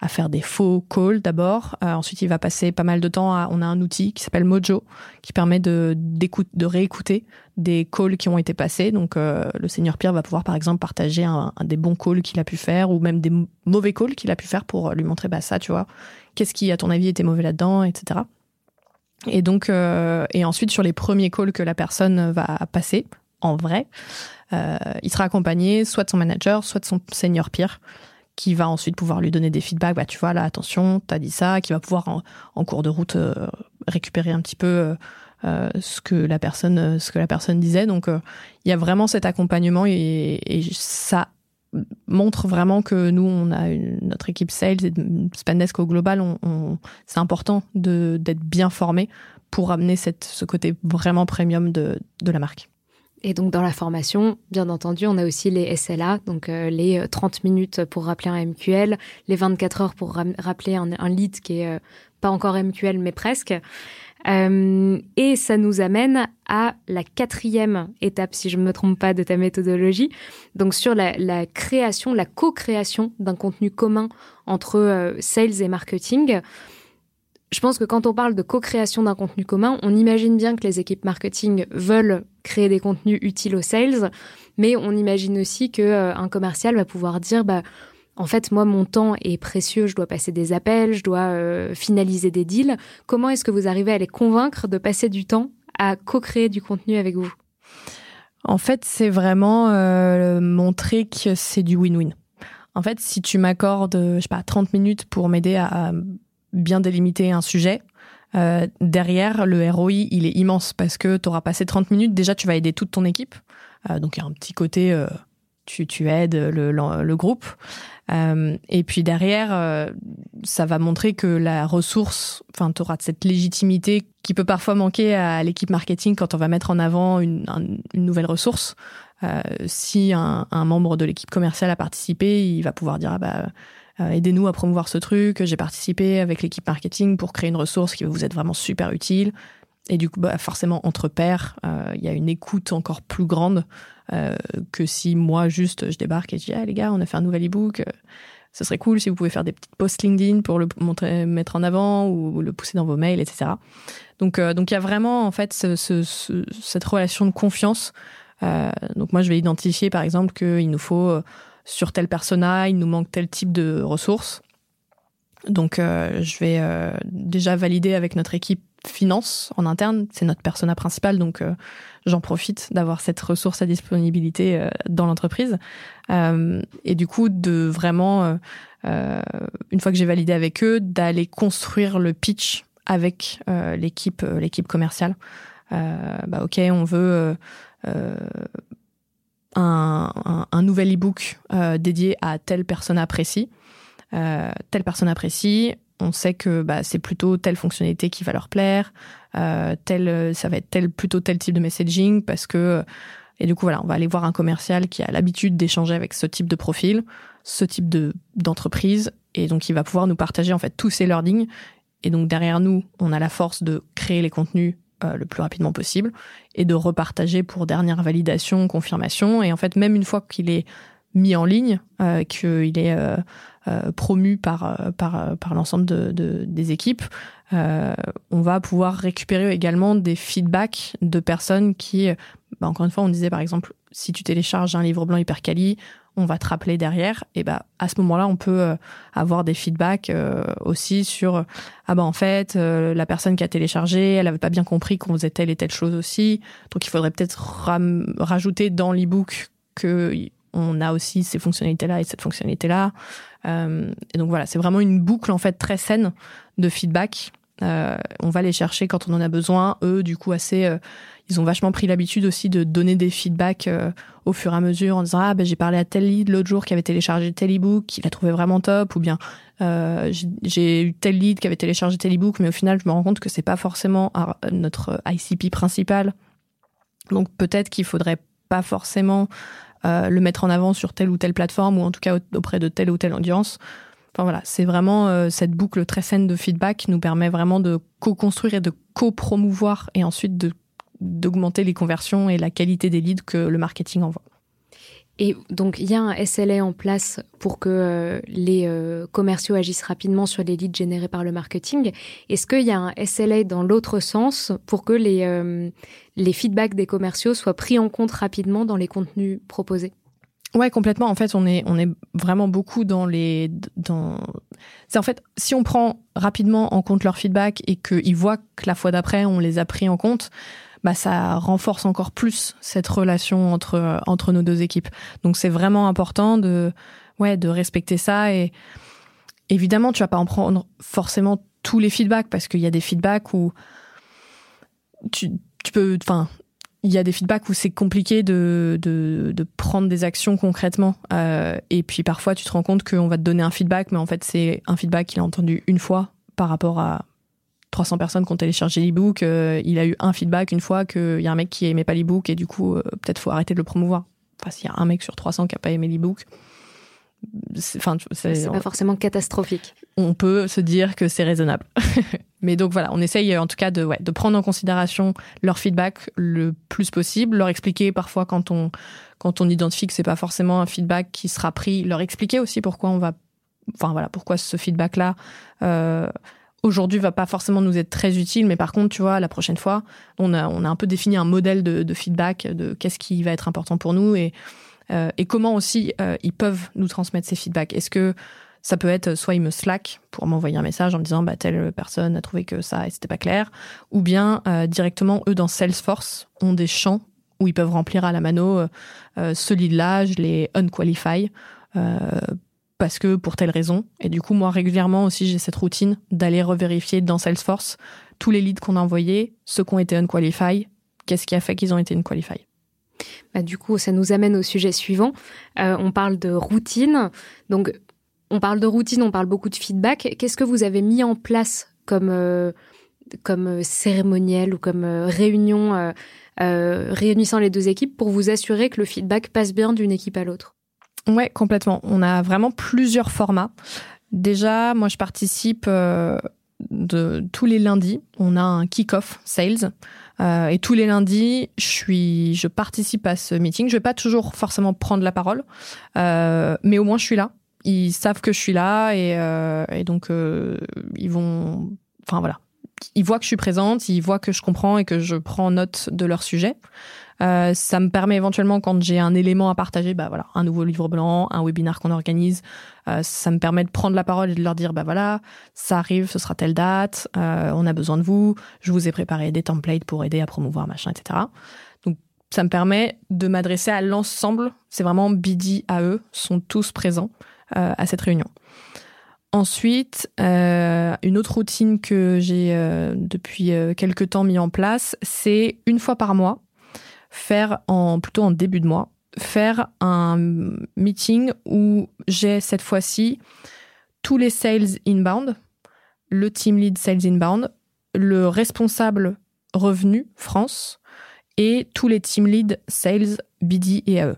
à faire des faux calls d'abord. ensuite, il va passer pas mal de temps à. On a un outil qui s'appelle Mojo qui permet de de réécouter des calls qui ont été passés. Donc, le seigneur Pierre va pouvoir par exemple partager un, des bons calls qu'il a pu faire ou même des mauvais calls qu'il a pu faire pour lui montrer bah ça, tu vois, qu'est-ce qui à ton avis était mauvais là-dedans, etc. Et donc, et ensuite sur les premiers calls que la personne va passer en vrai, il sera accompagné soit de son manager, soit de son senior peer qui va ensuite pouvoir lui donner des feedbacks. Bah, tu vois, là, attention, t'as dit ça, qui va pouvoir en, cours de route euh, récupérer un petit peu euh, ce que la personne, ce que la personne disait. Donc, il y a vraiment cet accompagnement et, ça montre vraiment que nous, on a notre équipe sales et Spendesk au global, on, c'est important d'être bien formé pour amener cette, ce côté vraiment premium de, de la marque. Et donc dans la formation, bien entendu, on a aussi les SLA, donc euh, les 30 euh, minutes pour rappeler un MQL, les 24 heures pour rappeler un, lead qui est euh, pas encore MQL mais presque. et ça nous amène à la quatrième étape, si je ne me trompe pas, de ta méthodologie. Donc sur la, la création, la co-création d'un contenu commun entre sales et marketing je pense que quand on parle de co-création d'un contenu commun, on imagine bien que les équipes marketing veulent créer des contenus utiles aux sales, mais on imagine aussi que euh, un commercial va pouvoir dire bah en fait, moi, mon temps est précieux, je dois passer des appels, je dois euh, finaliser des deals. Comment est-ce que vous arrivez à les convaincre de passer du temps à co-créer du contenu avec vous? En fait, c'est vraiment euh, montrer que c'est du win-win. En fait, si tu m'accordes, je sais pas, 30 minutes pour m'aider à bien délimiter un sujet, euh, derrière, le ROI, il est immense parce que tu auras passé 30 minutes. Déjà, tu vas aider toute ton équipe. Euh, donc, il y a un petit côté, euh, tu, tu aides le, le, groupe. et puis derrière, ça va montrer que la ressource, enfin, tu auras cette légitimité qui peut parfois manquer à l'équipe marketing quand on va mettre en avant une, nouvelle ressource. si un, un, membre de l'équipe commerciale a participé, il va pouvoir dire ah bah euh, aidez-nous à promouvoir ce truc. J'ai participé avec l'équipe marketing pour créer une ressource qui va vous être vraiment super utile. Et du coup, bah, forcément, entre pairs, euh, il y a une écoute encore plus grande euh, que si moi, juste, je débarque et je dis, ah les gars, on a fait un nouvel e-book. Ce serait cool si vous pouvez faire des petites posts LinkedIn pour le montrer, mettre en avant ou le pousser dans vos mails, etc. Donc, donc il y a vraiment en fait ce, ce, cette relation de confiance. donc moi, je vais identifier par exemple qu'il nous faut sur tel persona, il nous manque tel type de ressources. Donc euh, je vais euh, déjà valider avec notre équipe finance en interne, c'est notre persona principal, donc euh, j'en profite d'avoir cette ressource à disponibilité dans l'entreprise. et du coup, de vraiment, une fois que j'ai validé avec eux, d'aller construire le pitch avec l'équipe l'équipe commerciale. bah ok, on veut un, un, nouvel e-book euh, dédié à telle personne précis. Euh, telle personne précis, On sait que bah, c'est plutôt telle fonctionnalité qui va leur plaire, euh, tel, ça va être tel, plutôt tel type de messaging parce que et du coup voilà, on va aller voir un commercial qui a l'habitude d'échanger avec ce type de profil, ce type de d'entreprise et donc il va pouvoir nous partager en fait tous ces learnings et donc derrière nous, on a la force de créer les contenus euh, le plus rapidement possible et de repartager pour dernière validation, confirmation. Et en fait, même une fois qu'il est mis en ligne, euh, qu'il est euh, euh promu par, par, par l'ensemble de, de, des équipes, on va pouvoir récupérer également des feedbacks de personnes qui, bah encore une fois, on disait par exemple, si tu télécharges un livre blanc hyper quali, on va te rappeler derrière. Et bah à ce moment-là, on peut euh, avoir des feedbacks euh, aussi sur ah bah en fait euh, la personne qui a téléchargé, elle avait pas bien compris qu'on faisait telle et telle chose aussi. Donc il faudrait peut-être rajouter dans l'ebook que on a aussi ces fonctionnalités-là et cette fonctionnalité-là. et donc voilà, c'est vraiment une boucle en fait très saine de feedback. on va les chercher quand on en a besoin. Eux, du coup, assez ils ont vachement pris l'habitude aussi de donner des feedbacks euh, au fur et à mesure en disant ah ben j'ai parlé à tel lead l'autre jour qui avait téléchargé tel ebook, il l'a trouvé vraiment top, ou bien euh, j'ai eu tel lead qui avait téléchargé tel ebook, mais au final je me rends compte que c'est pas forcément notre ICP principal. Donc peut-être qu'il faudrait pas forcément euh, le mettre en avant sur telle ou telle plateforme ou en tout cas auprès de telle ou telle audience. Enfin voilà, c'est vraiment euh, cette boucle très saine de feedback nous permet vraiment de co-construire et de co-promouvoir et ensuite de d'augmenter les conversions et la qualité des leads que le marketing envoie. Et donc, il y a un SLA en place pour que euh, les euh, commerciaux agissent rapidement sur les leads générés par le marketing. Est-ce qu'il y a un SLA dans l'autre sens pour que les, euh, les feedbacks des commerciaux soient pris en compte rapidement dans les contenus proposés? Ouais, complètement. En fait, on est on est vraiment beaucoup dans les dans. C'est en fait si on prend rapidement en compte leur feedback et qu'ils voient que la fois d'après on les a pris en compte, bah ça renforce encore plus cette relation entre entre nos deux équipes. Donc c'est vraiment important de ouais de respecter ça et évidemment tu vas pas en prendre forcément tous les feedbacks parce qu'il y a des feedbacks où tu, tu peux enfin il y a des feedbacks où c'est compliqué de, de, de, prendre des actions concrètement. Euh, et puis parfois, tu te rends compte qu'on va te donner un feedback, mais en fait, c'est un feedback qu'il a entendu une fois par rapport à 300 personnes qui ont téléchargé l'ebook, euh, il a eu un feedback une fois qu'il y a un mec qui aimait pas l'ebook et du coup, euh, peut-être faut arrêter de le promouvoir. Enfin, s'il y a un mec sur 300 qui a pas aimé l'ebook, enfin, c'est pas forcément catastrophique. On peut se dire que c'est raisonnable. Mais donc voilà, on essaye en tout cas de, ouais, de prendre en considération leur feedback le plus possible, leur expliquer parfois quand on, quand on identifie que c'est pas forcément un feedback qui sera pris, leur expliquer aussi pourquoi on va, enfin voilà, pourquoi ce feedback-là, euh, aujourd'hui va pas forcément nous être très utile, mais par contre, tu vois, la prochaine fois, on a, on a un peu défini un modèle de, feedback, de qu'est-ce qui va être important pour nous et, euh, et comment aussi euh, ils peuvent nous transmettre ces feedbacks. Est-ce que ça peut être soit ils me slack pour m'envoyer un message en me disant bah telle personne a trouvé que ça et c'était pas clair, ou bien euh, directement eux dans Salesforce ont des champs où ils peuvent remplir à la mano ce lead-là, je les unqualify parce que pour telle raison. Et du coup, moi, régulièrement aussi, j'ai cette routine d'aller revérifier dans Salesforce tous les leads qu'on a envoyés, ceux qui ont été unqualified, qu'est-ce qui a fait qu'ils ont été unqualified. Bah, du coup, ça nous amène au sujet suivant. Euh, on parle de routine. Donc, on parle de routine, on parle beaucoup de feedback. Qu'est-ce que vous avez mis en place comme, euh, comme cérémoniel ou comme euh, réunion réunissant les deux équipes pour vous assurer que le feedback passe bien d'une équipe à l'autre? Ouais, complètement. On a vraiment plusieurs formats. Déjà, moi, je participe euh, de tous les lundis. On a un kick-off sales. Euh, et tous les lundis, je suis, je participe à ce meeting. Je vais pas toujours forcément prendre la parole, euh, mais au moins je suis là. Ils savent que je suis là et, euh, et donc euh, ils vont, enfin voilà, ils voient que je suis présente, ils voient que je comprends et que je prends note de leur sujet. Euh, ça me permet éventuellement, quand j'ai un élément à partager, bah voilà, un nouveau livre blanc, un webinaire qu'on organise, euh, ça me permet de prendre la parole et de leur dire, bah voilà, ça arrive, ce sera telle date, euh, on a besoin de vous, je vous ai préparé des templates pour aider à promouvoir machin, etc. Donc ça me permet de m'adresser à l'ensemble. C'est vraiment BD à eux, sont tous présents à cette réunion. Ensuite, une autre routine que j'ai depuis quelques temps mis en place, c'est une fois par mois, faire en plutôt en début de mois, faire un meeting où j'ai cette fois-ci tous les sales inbound le team lead sales inbound, le responsable revenu France et tous les team lead sales BD et AE.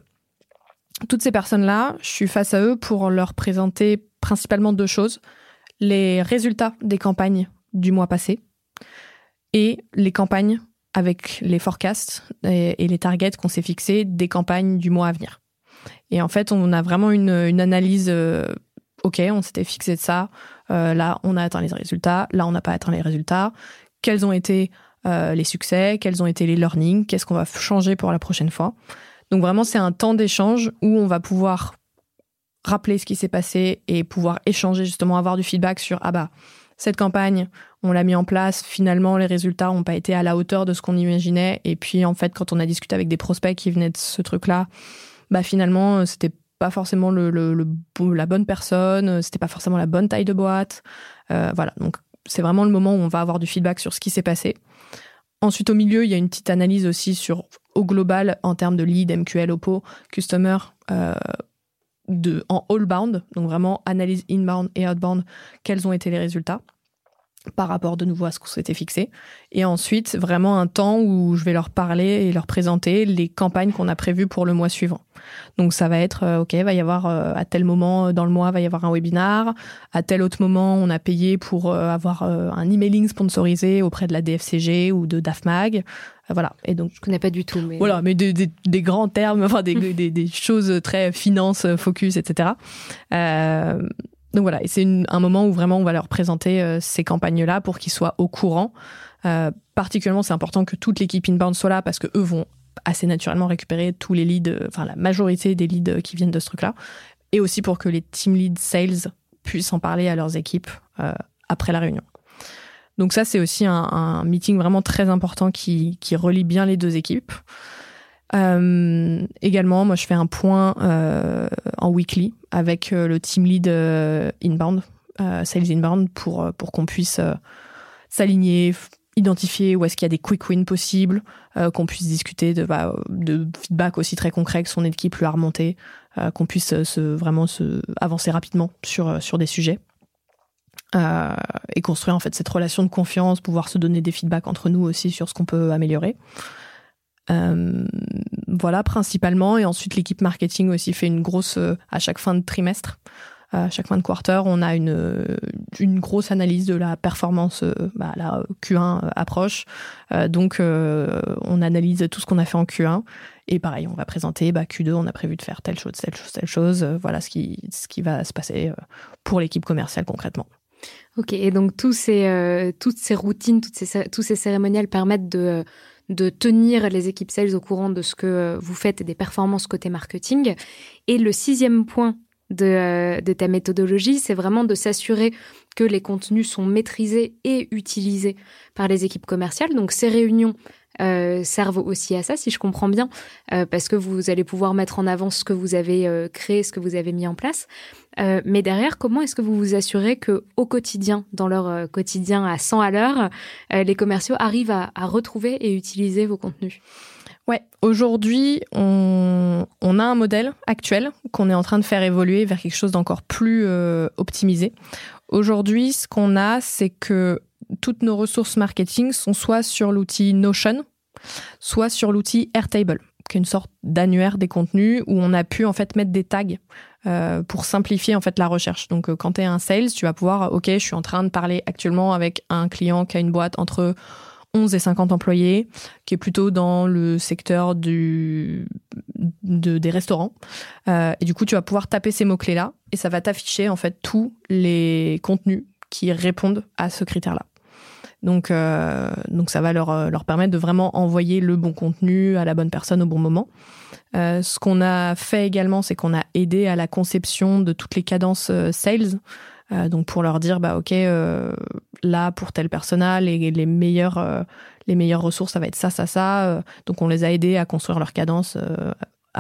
Toutes ces personnes-là, je suis face à eux pour leur présenter principalement deux choses. Les résultats des campagnes du mois passé et les campagnes avec les forecasts et, les targets qu'on s'est fixés des campagnes du mois à venir. Et en fait, on a vraiment une, analyse. Euh, ok, on s'était fixé de ça. Euh, là, on a atteint les résultats. Là, on n'a pas atteint les résultats. Quels ont été euh, les succès? Quels ont été les learnings? Qu'est-ce qu'on va changer pour la prochaine fois? Donc vraiment, c'est un temps d'échange où on va pouvoir rappeler ce qui s'est passé et pouvoir échanger justement, avoir du feedback sur ah bah cette campagne, on l'a mis en place. Finalement, les résultats n'ont pas été à la hauteur de ce qu'on imaginait. Et puis, en fait, quand on a discuté avec des prospects qui venaient de ce truc-là, bah finalement, c'était pas forcément la bonne personne, c'était pas forcément la bonne taille de boîte. Euh, voilà. Donc, c'est vraiment le moment où on va avoir du feedback sur ce qui s'est passé. Ensuite, au milieu, il y a une petite analyse aussi sur, au global, en termes de lead, MQL, OPO, customer, euh, de, en all-bound, donc vraiment analyse inbound et outbound, quels ont été les résultats par rapport de nouveau à ce qu'on s'était fixé. Et ensuite, vraiment un temps où je vais leur parler et leur présenter les campagnes qu'on a prévues pour le mois suivant. Donc ça va être, euh, OK, va y avoir euh, à tel moment dans le mois, va y avoir un webinar. À tel autre moment, on a payé pour euh, avoir un emailing sponsorisé auprès de la DFCG ou de DAFMAG. Voilà. Et donc, je connais pas du tout, mais voilà, mais des, des, grands termes, enfin des, des, des, choses très finance, focus, etc. Euh, donc voilà, c'est un moment où vraiment on va leur présenter euh, ces campagnes-là pour qu'ils soient au courant. Euh, particulièrement, c'est important que toute l'équipe inbound soit là parce que eux vont assez naturellement récupérer tous les leads, euh, enfin la majorité des leads qui viennent de ce truc-là, et aussi pour que les team lead sales puissent en parler à leurs équipes après la réunion. Donc ça, c'est aussi un, meeting vraiment très important qui relie bien les deux équipes. Euh, également, moi, je fais un point euh, en weekly avec euh, le team lead euh, inbound, euh, sales inbound, pour pour qu'on puisse s'aligner, identifier où est-ce qu'il y a des quick wins possibles, qu'on puisse discuter de, bah, de feedback aussi très concret que son équipe lui a remonté, qu'on puisse se, vraiment se avancer rapidement sur sur des sujets. et construire en fait cette relation de confiance, pouvoir se donner des feedbacks entre nous aussi sur ce qu'on peut améliorer. Euh, voilà, principalement. Et ensuite, l'équipe marketing aussi fait une grosse, euh, à chaque fin de trimestre, euh, à chaque fin de quarter, on a une, une grosse analyse de la performance, bah, la Q1 approche. donc, on analyse tout ce qu'on a fait en Q1. Et pareil, on va présenter bah, Q2, on a prévu de faire telle chose, telle chose, telle chose. voilà ce qui, ce qui va se passer pour l'équipe commerciale concrètement. Ok, et donc tous ces, toutes ces routines, toutes ces, tous ces cérémoniels permettent de de tenir les équipes sales au courant de ce que vous faites et des performances côté marketing. Et le sixième point de, euh, de ta méthodologie, c'est vraiment de s'assurer que les contenus sont maîtrisés et utilisés par les équipes commerciales. Donc ces réunions euh, servent aussi à ça, si je comprends bien, euh, parce que vous allez pouvoir mettre en avant ce que vous avez euh, créé, ce que vous avez mis en place. Euh, mais derrière, comment est-ce que vous vous assurez que au quotidien, dans leur euh, quotidien à 100 à l'heure, les commerciaux arrivent à, à, retrouver et utiliser vos contenus? Ouais, aujourd'hui, on, on, a un modèle actuel qu'on est en train de faire évoluer vers quelque chose d'encore plus optimisé. Aujourd'hui, ce qu'on a, c'est que toutes nos ressources marketing sont soit sur l'outil Notion, soit sur l'outil Airtable, qui est une sorte d'annuaire des contenus où on a pu en fait mettre des tags euh, pour simplifier en fait la recherche. Donc euh, quand tu es un sales, tu vas pouvoir ok, je suis en train de parler actuellement avec un client qui a une boîte entre 11 et 50 employés, qui est plutôt dans le secteur du, des restaurants. Euh, et du coup, tu vas pouvoir taper ces mots-clés-là et ça va t'afficher en fait tous les contenus qui répondent à ce critère-là. Donc, euh, donc ça va leur, euh, leur permettre de vraiment envoyer le bon contenu à la bonne personne au bon moment. Euh, ce qu'on a fait également, c'est qu'on a aidé à la conception de toutes les cadences euh, sales. Euh, donc pour leur dire, bah ok, là pour tel personnel, les, les meilleures les meilleures ressources, ça va être ça, ça, ça. donc on les a aidés à construire leur cadence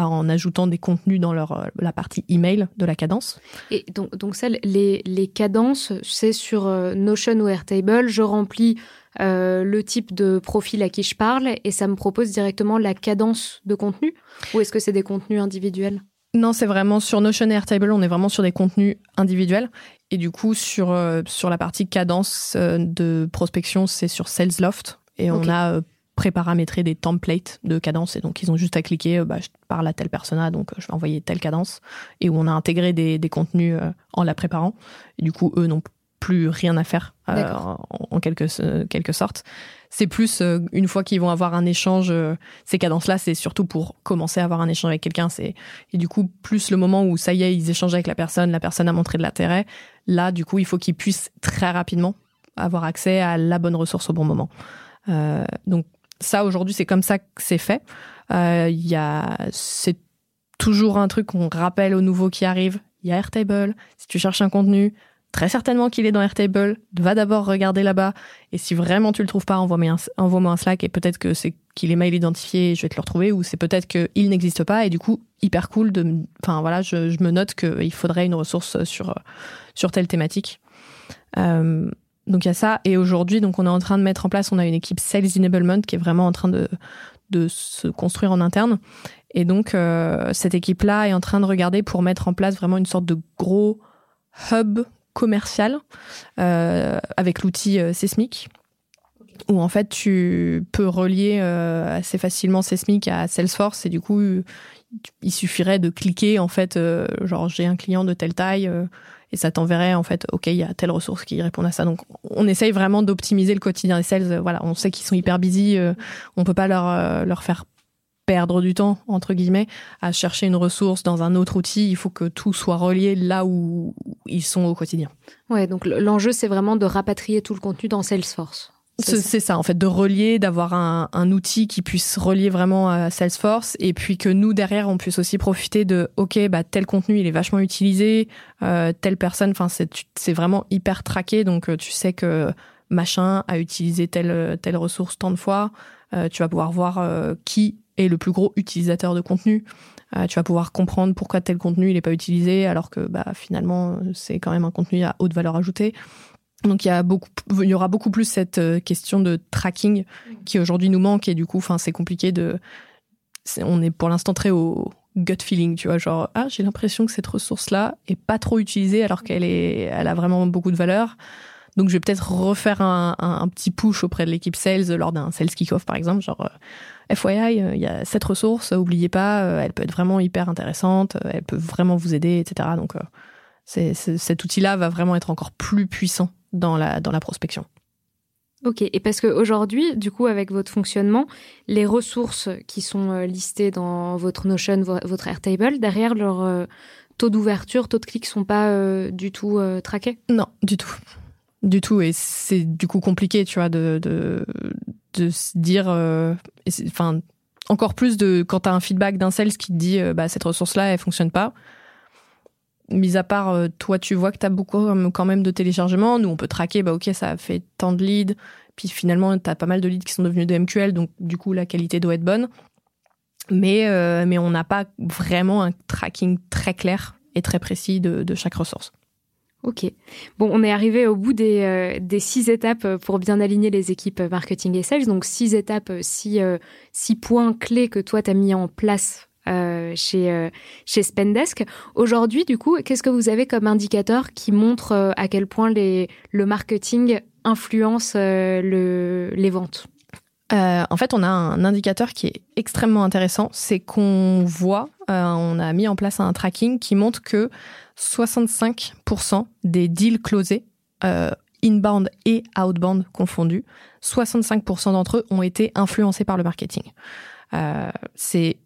en ajoutant des contenus dans leur, euh, la partie email de la cadence. Et donc, donc ça, les, les cadences, c'est sur euh, Notion ou Airtable. Je remplis euh, le type de profil à qui je parle et ça me propose directement la cadence de contenu Ou est-ce que c'est des contenus individuels? Non, c'est vraiment sur Notion et Airtable, on est vraiment sur des contenus individuels. Et du coup, sur, euh, sur la partie cadence euh, de prospection, c'est sur SalesLoft. Et on a euh, préparamétré des templates de cadence. Et donc, ils ont juste à cliquer, bah, je parle à telle persona, donc je vais envoyer telle cadence. Et où on a intégré des, des contenus en la préparant. Et du coup, eux n'ont plus rien à faire en, en, quelque, quelque sorte. C'est plus une fois qu'ils vont avoir un échange, ces cadences-là, c'est surtout pour commencer à avoir un échange avec quelqu'un. C'est et du coup plus le moment où ça y est, ils échangent avec la personne, la personne a montré de l'intérêt. Là, du coup, il faut qu'ils puissent très rapidement avoir accès à la bonne ressource au bon moment. Euh, donc ça, aujourd'hui, c'est comme ça que c'est fait. Euh, il y a, c'est toujours un truc qu'on rappelle aux nouveaux qui arrivent. Il y a Airtable. Si tu cherches un contenu, très certainement qu'il est dans Airtable. Va d'abord regarder là-bas. Et si vraiment tu le trouves pas, envoie-moi un, envoie un Slack et peut-être que c'est qu'il est mail identifié et je vais te le retrouver ou c'est peut-être qu'il n'existe pas et du coup, hyper cool de, enfin voilà, je, je me note qu'il faudrait une ressource sur, sur telle thématique. Euh, donc il y a ça. Et aujourd'hui, donc on est en train de mettre en place, on a une équipe Sales Enablement qui est vraiment en train de, de se construire en interne. Et donc euh, cette équipe-là est en train de regarder pour mettre en place vraiment une sorte de gros hub commercial euh, avec l'outil euh, Sesmic où en fait tu peux relier euh, assez facilement Sesmic à Salesforce et du coup il suffirait de cliquer en fait genre j'ai un client de telle taille et ça t'enverrait en fait ok il y a telle ressource qui répond à ça. Donc on essaye vraiment d'optimiser le quotidien des sales. Voilà on sait qu'ils sont hyper busy euh, on peut pas leur leur faire perdre du temps entre guillemets à chercher une ressource dans un autre outil. Il faut que tout soit relié là où ils sont au quotidien. Ouais donc l'enjeu c'est vraiment de rapatrier tout le contenu dans Salesforce c'est ça. en fait, de relier, d'avoir un, un, outil qui puisse relier vraiment à Salesforce, et puis que nous derrière, on puisse aussi profiter de, ok, bah tel contenu il est vachement utilisé, euh, telle personne, enfin c'est vraiment hyper traqué, donc euh, tu sais que machin a utilisé telle telle ressource tant de fois, euh, tu vas pouvoir voir euh, qui est le plus gros utilisateur de contenu. Euh, tu vas pouvoir comprendre pourquoi tel contenu il n'est pas utilisé alors que bah finalement c'est quand même un contenu à haute valeur ajoutée. Donc il y a beaucoup, il y aura beaucoup plus cette euh, question de tracking qui aujourd'hui nous manque et du coup, enfin c'est compliqué de, on est pour l'instant très au gut feeling, tu vois, genre ah j'ai l'impression que cette ressource là est pas trop utilisée alors qu'elle est, elle a vraiment beaucoup de valeur. Donc je vais peut-être refaire un, un, petit push auprès de l'équipe sales lors d'un sales kick-off par exemple, genre euh, FYI, euh, il y a cette ressource, oubliez pas, elle peut être vraiment hyper intéressante, elle peut vraiment vous aider, etc. Donc c'est, cet outil-là va vraiment être encore plus puissant dans la, dans la prospection. Ok, et parce qu'aujourd'hui, du coup, avec votre fonctionnement, les ressources qui sont euh, listées dans votre Notion, votre Airtable, derrière leur euh, taux d'ouverture, taux de clic sont pas euh, du tout traqués? Non, du tout. Du tout, et c'est du coup compliqué, tu vois, de, de, de se dire. Enfin, encore plus de quand tu as un feedback d'un sales qui te dit bah, cette ressource-là, elle fonctionne pas mis à part euh, toi tu vois que tu as beaucoup quand même de téléchargements nous on peut traquer bah ok ça a fait tant de leads puis finalement tu as pas mal de leads qui sont devenus de MQL donc du coup la qualité doit être bonne mais euh, mais on n'a pas vraiment un tracking très clair et très précis de, chaque ressource Ok. Bon, on est arrivé au bout des, euh, des six étapes pour bien aligner les équipes marketing et sales. Donc, six étapes, six, six points clés que toi, tu as mis en place euh, chez, euh, chez Spendesk. Aujourd'hui, du coup, qu'est-ce que vous avez comme indicateur qui montre euh, à quel point le marketing influence le, les ventes? En fait, on a un indicateur qui est extrêmement intéressant. C'est qu'on voit, on a mis en place un tracking qui montre que 65% des deals closés, inbound et outbound confondus, 65% d'entre eux ont été influencés par le marketing. c'est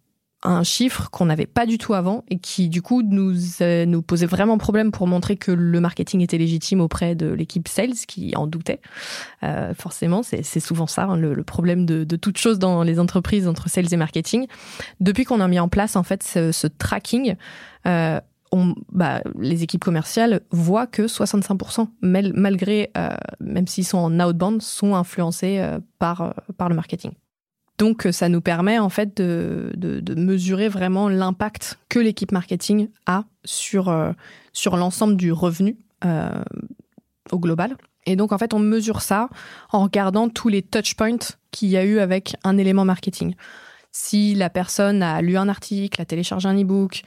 un chiffre qu'on n'avait pas du tout avant et qui du coup nous euh, nous posait vraiment problème pour montrer que le marketing était légitime auprès de l'équipe sales qui en doutait. Euh, forcément, c'est souvent ça hein, le, le, problème de, de toute chose dans les entreprises entre sales et marketing. Depuis qu'on a mis en place en fait ce, ce tracking, euh, on, bah, les équipes commerciales voient que 65%, malgré, euh, même s'ils sont en outbound, sont influencés euh, par, par le marketing. Donc ça nous permet en fait de, de, mesurer vraiment l'impact que l'équipe marketing a sur, euh, sur l'ensemble du revenu euh, au global. Et donc en fait on mesure ça en regardant tous les touch points qu'il y a eu avec un élément marketing. Si la personne a lu un article, a téléchargé un e-book,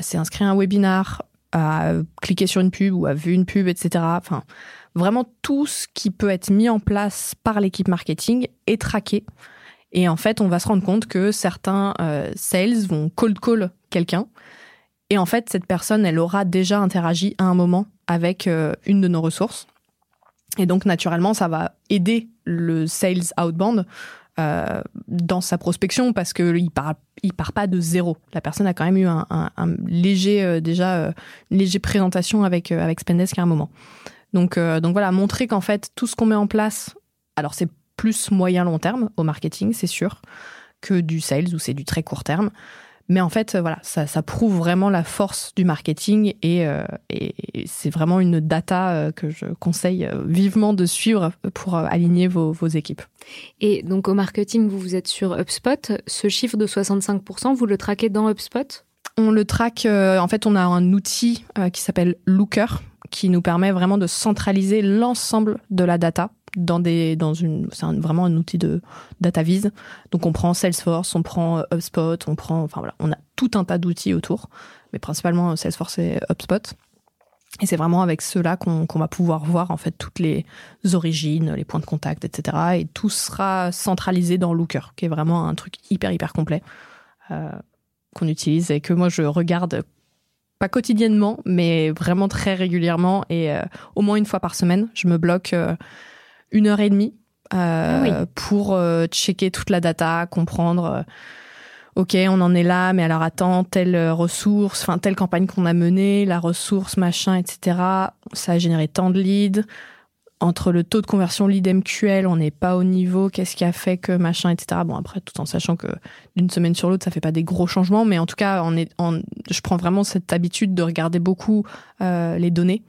s'est inscrit à un webinar, à cliquer sur une pub ou à vu une pub, etc. Enfin, vraiment tout ce qui peut être mis en place par l'équipe marketing est traqué. Et en fait, on va se rendre compte que certains euh, sales vont cold call quelqu'un. Et en fait, cette personne, elle aura déjà interagi à un moment avec euh, une de nos ressources. Et donc, naturellement, ça va aider le sales outbound euh, dans sa prospection parce que il part, il part pas de zéro. La personne a quand même eu un, léger déjà une légère présentation avec avec Spendesk à un moment. Donc donc voilà, montrer qu'en fait tout ce qu'on met en place, alors c'est plus moyen long terme au marketing, c'est sûr, que du sales où c'est du très court terme. Mais en fait, voilà, ça, ça prouve vraiment la force du marketing et, euh, et c'est vraiment une data euh, que je conseille euh, vivement de suivre pour aligner vos, vos équipes. Et donc au marketing, vous, vous êtes sur HubSpot. Ce chiffre de 65%, vous le traquez dans HubSpot? On le traque, en fait, on a un outil qui s'appelle Looker qui nous permet vraiment de centraliser l'ensemble de la data dans des dans une c'est vraiment un outil de data vise. Donc on prend Salesforce, on prend euh, HubSpot, on prend enfin voilà, on a tout un tas d'outils autour, mais principalement euh, Salesforce et HubSpot. Et c'est vraiment avec cela qu'on va pouvoir voir en fait toutes les origines, les points de contact, etc. Et tout sera centralisé dans Looker, qui est vraiment un truc hyper hyper complet euh, qu'on utilise et que moi je regarde pas quotidiennement, mais vraiment très régulièrement et euh, au moins une fois par semaine, je me bloque une heure et demie euh, ah pour euh, checker toute la data, comprendre. Euh, ok, on en est là, mais alors attends, telle ressource, enfin telle campagne qu'on a menée, la ressource, machin, etc. Ça a généré tant de leads. Entre le taux de conversion lead MQL, on n'est pas au niveau. Qu'est-ce qui a fait que machin, etc. Bon après, tout en sachant que d'une semaine sur l'autre, ça fait pas des gros changements, mais en tout cas, on est, en, je prends vraiment cette habitude de regarder beaucoup les données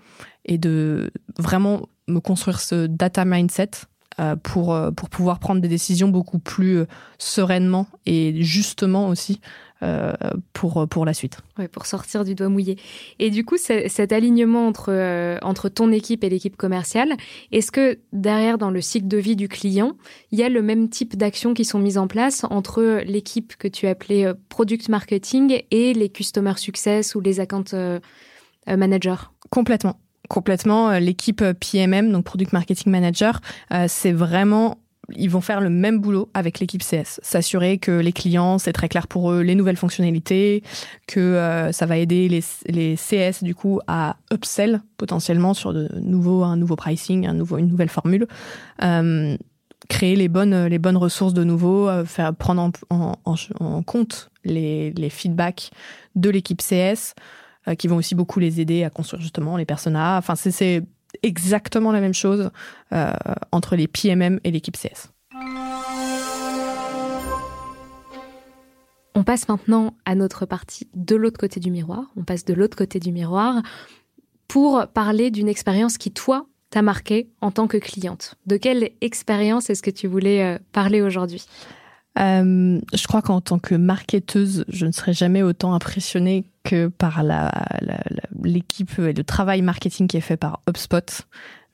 et de vraiment me construire ce data mindset euh, pour, euh, pour pouvoir prendre des décisions beaucoup plus euh, sereinement et justement aussi pour, pour la suite. Ouais, pour sortir du doigt mouillé. Et du coup, cet alignement entre, entre ton équipe et l'équipe commerciale, est-ce que derrière, dans le cycle de vie du client, il y a le même type d'actions qui sont mises en place entre l'équipe que tu appelais product marketing et les customer success ou les account managers? Complètement complètement euh, l'équipe euh, PMM, donc Product Marketing Manager, euh, c'est vraiment ils vont faire le même boulot avec l'équipe CS, s'assurer que les clients, c'est très clair pour eux, les nouvelles fonctionnalités, que ça va aider les, CS du coup à upsell potentiellement sur de nouveaux, un nouveau pricing, un nouveau, une nouvelle formule, créer les bonnes, les bonnes ressources de nouveau, faire prendre en, en, en compte les, les feedbacks de l'équipe CS. Euh, qui vont aussi beaucoup les aider à construire justement les personnages. Enfin, c'est exactement la même chose euh, entre les PMM et l'équipe CS. On passe maintenant à notre partie de l'autre côté du miroir. On passe de l'autre côté du miroir pour parler d'une expérience qui, toi, t'a marqué en tant que cliente. De quelle expérience est-ce que tu voulais euh, parler aujourd'hui? Euh, je crois qu'en tant que marketeuse, je ne serais jamais autant impressionnée que par la, l'équipe et le travail marketing qui est fait par HubSpot.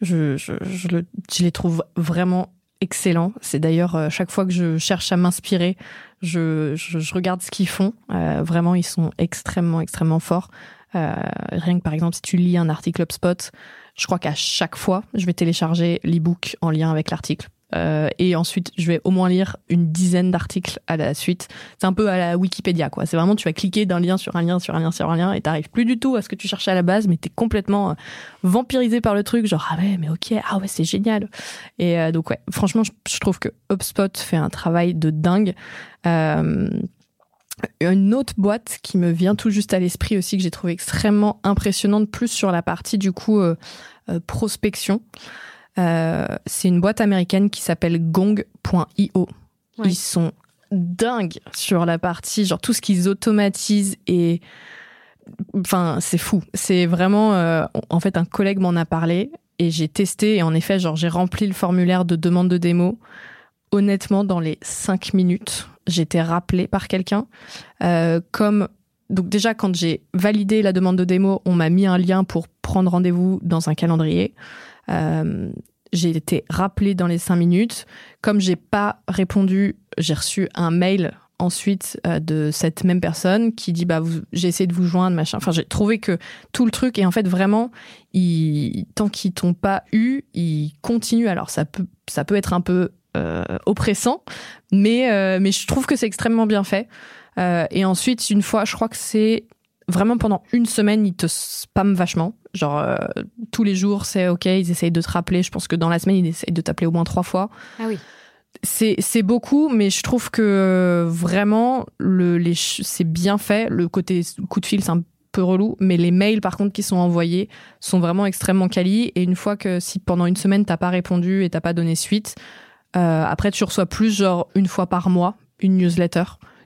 Je, je, je, le, je les trouve vraiment excellents. C'est d'ailleurs euh, chaque fois que je cherche à m'inspirer, je, je, je, regarde ce qu'ils font. Euh, vraiment, ils sont extrêmement, extrêmement forts. Euh, rien que par exemple, si tu lis un article HubSpot, je crois qu'à chaque fois, je vais télécharger l'ebook en lien avec l'article euh, et ensuite, je vais au moins lire une dizaine d'articles à la suite. C'est un peu à la Wikipédia, quoi. C'est vraiment, tu vas cliquer d'un lien sur un lien, sur un lien, sur un lien, et t'arrives plus du tout à ce que tu cherchais à la base, mais t'es complètement euh, vampirisé par le truc, genre, ah ouais, mais ok, ah ouais, c'est génial. Et euh, donc, ouais, franchement, je, trouve que HubSpot fait un travail de dingue. Une autre boîte qui me vient tout juste à l'esprit aussi, que j'ai trouvé extrêmement impressionnante, plus sur la partie, du coup, prospection. Euh, c'est une boîte américaine qui s'appelle gong.io. Ils sont dingues sur la partie, genre tout ce qu'ils automatisent et enfin c'est fou. C'est vraiment, euh, en fait, un collègue m'en a parlé et j'ai testé et en effet, genre j'ai rempli le formulaire de demande de démo. Honnêtement, dans les cinq minutes, j'étais rappelé par quelqu'un. Euh, comme donc déjà quand j'ai validé la demande de démo, on m'a mis un lien pour prendre rendez-vous dans un calendrier. Euh, j'ai été rappelée dans les cinq minutes. Comme j'ai pas répondu, j'ai reçu un mail ensuite euh, de cette même personne qui dit bah j'ai essayé de vous joindre machin. Enfin j'ai trouvé que tout le truc et en fait vraiment il, tant qu'ils t'ont pas eu, ils continuent. Alors ça peut ça peut être un peu euh, oppressant, mais euh, mais je trouve que c'est extrêmement bien fait. et ensuite une fois, je crois que c'est vraiment pendant une semaine, ils te spamment vachement. Genre, tous les jours, c'est OK, ils essayent de te rappeler. Je pense que dans la semaine, ils essayent de t'appeler au moins trois fois. Ah oui c'est beaucoup, mais je trouve que euh, vraiment le les c'est bien fait. Le côté coup de fil c'est un peu relou, mais les mails par contre qui sont envoyés sont vraiment extrêmement quali. Et une fois que si pendant une semaine t'as pas répondu et t'as pas donné suite, euh, après tu reçois plus genre une fois par mois une newsletter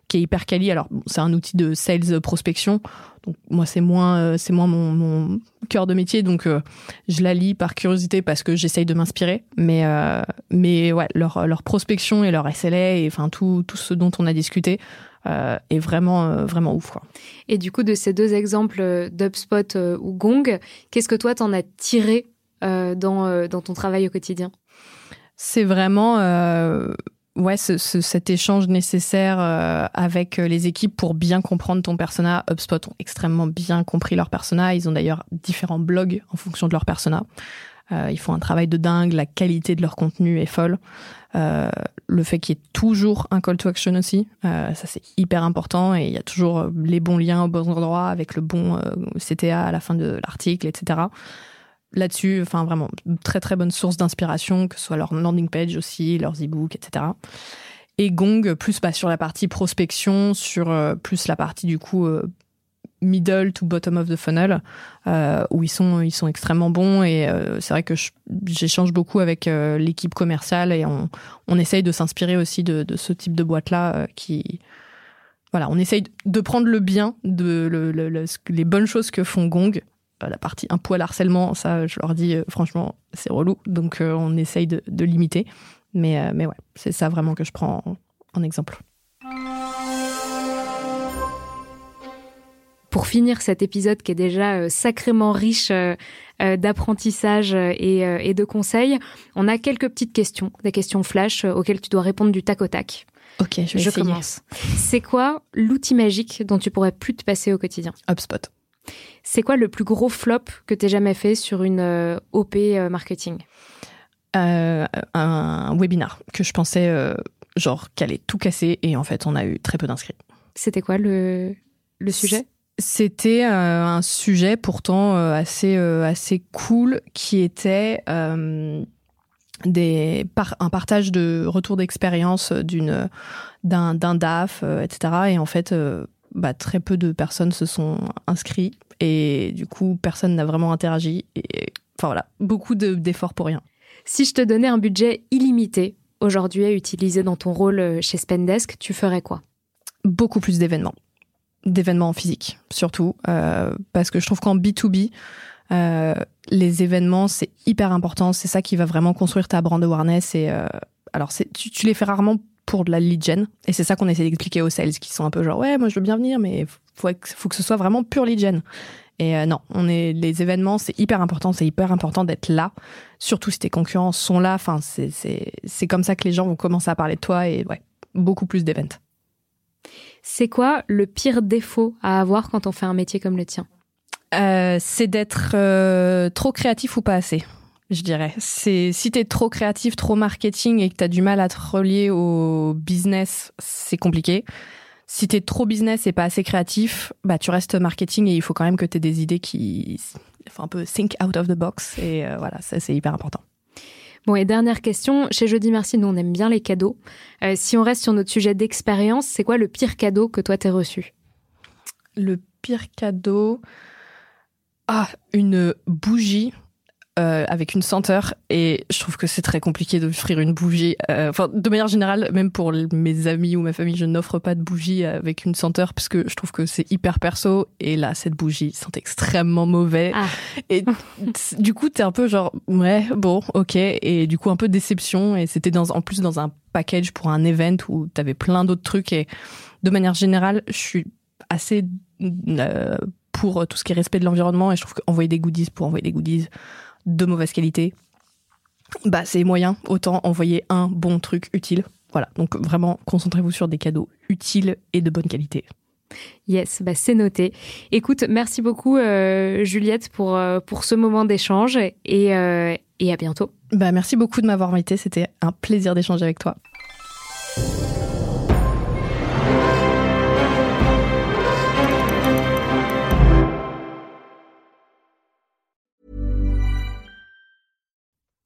qui est hyper quali. Alors, c'est un outil de sales prospection. Donc, moi, c'est moins, euh, c'est moins mon, mon, cœur de métier. Donc, euh, je la lis par curiosité parce que j'essaye de m'inspirer. Mais, euh, mais ouais, leur, leur prospection et leur SLA et enfin, tout, tout ce dont on a discuté, euh, est vraiment vraiment ouf quoi. Et du coup de ces deux exemples d'UpSpot ou Gong, qu'est-ce que toi t'en as tiré dans dans ton travail au quotidien? C'est vraiment ouais, ce, cet échange nécessaire euh, avec euh, les équipes pour bien comprendre ton persona. HubSpot ont extrêmement bien compris leur persona. Ils ont d'ailleurs différents blogs en fonction de leur persona. Euh, ils font un travail de dingue. La qualité de leur contenu est folle. Le fait qu'il y ait toujours un call to action aussi, ça c'est hyper important et il y a toujours les bons liens au bon endroit avec le bon CTA à la fin de l'article, etc là-dessus, enfin vraiment, très très bonne source d'inspiration, que ce soit leur landing page aussi, leurs e-books, etc. Et Gong, plus pas sur la partie prospection, sur euh, plus la partie du coup euh, middle to bottom of the funnel, euh, où ils sont, ils sont extrêmement bons. Et c'est vrai que j'échange beaucoup avec l'équipe commerciale et on, on essaye de s'inspirer aussi de, de, ce type de boîte-là qui... Voilà, on essaye de prendre le bien, de le, le, les bonnes choses que font Gong euh, la partie un poil harcèlement, ça, je leur dis, euh, franchement, c'est relou. Donc, euh, on essaye de, limiter. Mais, mais ouais, c'est ça vraiment que je prends en, exemple. Pour finir cet épisode qui est déjà sacrément riche d'apprentissage et, de conseils, on a quelques petites questions, des questions flash auxquelles tu dois répondre du tac au tac. Ok, je, je commence. C'est quoi l'outil magique dont tu pourrais plus te passer au quotidien? HubSpot. C'est quoi le plus gros flop que tu jamais fait sur une euh, OP euh, marketing? Euh, Un webinar que je pensais genre qu'elle allait tout casser et en fait on a eu très peu d'inscrits. C'était quoi le, le sujet? C'était un sujet pourtant assez, assez cool qui était des un partage de retour d'expérience d'une d'un d'un DAF etc et en fait bah, très peu de personnes se sont inscrits et du coup, personne n'a vraiment interagi. Et enfin voilà, beaucoup d'efforts pour rien. Si je te donnais un budget illimité aujourd'hui à utiliser dans ton rôle euh, chez Spendesk, tu ferais quoi? Beaucoup plus d'événements. D'événements en physique, surtout. Euh, parce que je trouve qu'en B2B, euh, les événements, c'est hyper important. C'est ça qui va vraiment construire ta brand awareness. Et, euh, alors, tu, tu les fais rarement pour de la lead gen. Et c'est ça qu'on essaie d'expliquer aux sales qui sont un peu genre, ouais, moi je veux bien venir, mais faut, faut que ce soit vraiment pur lead gen. Et euh, non, on est les événements, c'est hyper important, c'est hyper important d'être là, surtout si tes concurrents sont là. Enfin, c'est c'est comme ça que les gens vont commencer à parler de toi et ouais, beaucoup plus d'événements. C'est quoi le pire défaut à avoir quand on fait un métier comme le tien? Euh, C'est d'être euh, trop créatif ou pas assez je dirais. C'est si t'es trop créatif, trop marketing et que t'as du mal à te relier au business, c'est compliqué. Si t'es trop business et pas assez créatif, bah tu restes marketing et il faut quand même que t'aies des idées qui font un peu think out of the box et euh, voilà, ça c'est hyper important. Bon et dernière question, chez Jeudi Merci, nous on aime bien les cadeaux. Euh, si on reste sur notre sujet d'expérience, c'est quoi le pire cadeau que toi t'aies reçu? Le pire cadeau, ah une bougie euh, avec une senteur et je trouve que c'est très compliqué d'offrir une bougie. Euh, enfin, de manière générale, même pour mes amis ou ma famille, je n'offre pas de bougie avec une senteur parce que je trouve que c'est hyper perso. Et là, cette bougie sent extrêmement mauvais. Ah. Et du coup, t'es un peu genre ouais, bon, ok. Et du coup, un peu déception. Et c'était dans en plus dans un package pour un event où t'avais plein d'autres trucs. Et de manière générale, je suis assez euh, pour tout ce qui est respect de l'environnement et je trouve qu'envoyer des goodies pour envoyer des goodies de mauvaise qualité, bah c'est moyen. Autant envoyer un bon truc utile. Voilà, donc vraiment, concentrez-vous sur des cadeaux utiles et de bonne qualité. Yes, bah c'est noté. Écoute, merci beaucoup euh, Juliette pour, euh, pour ce moment d'échange et, euh, et à bientôt. Bah, merci beaucoup de m'avoir invité, c'était un plaisir d'échanger avec toi.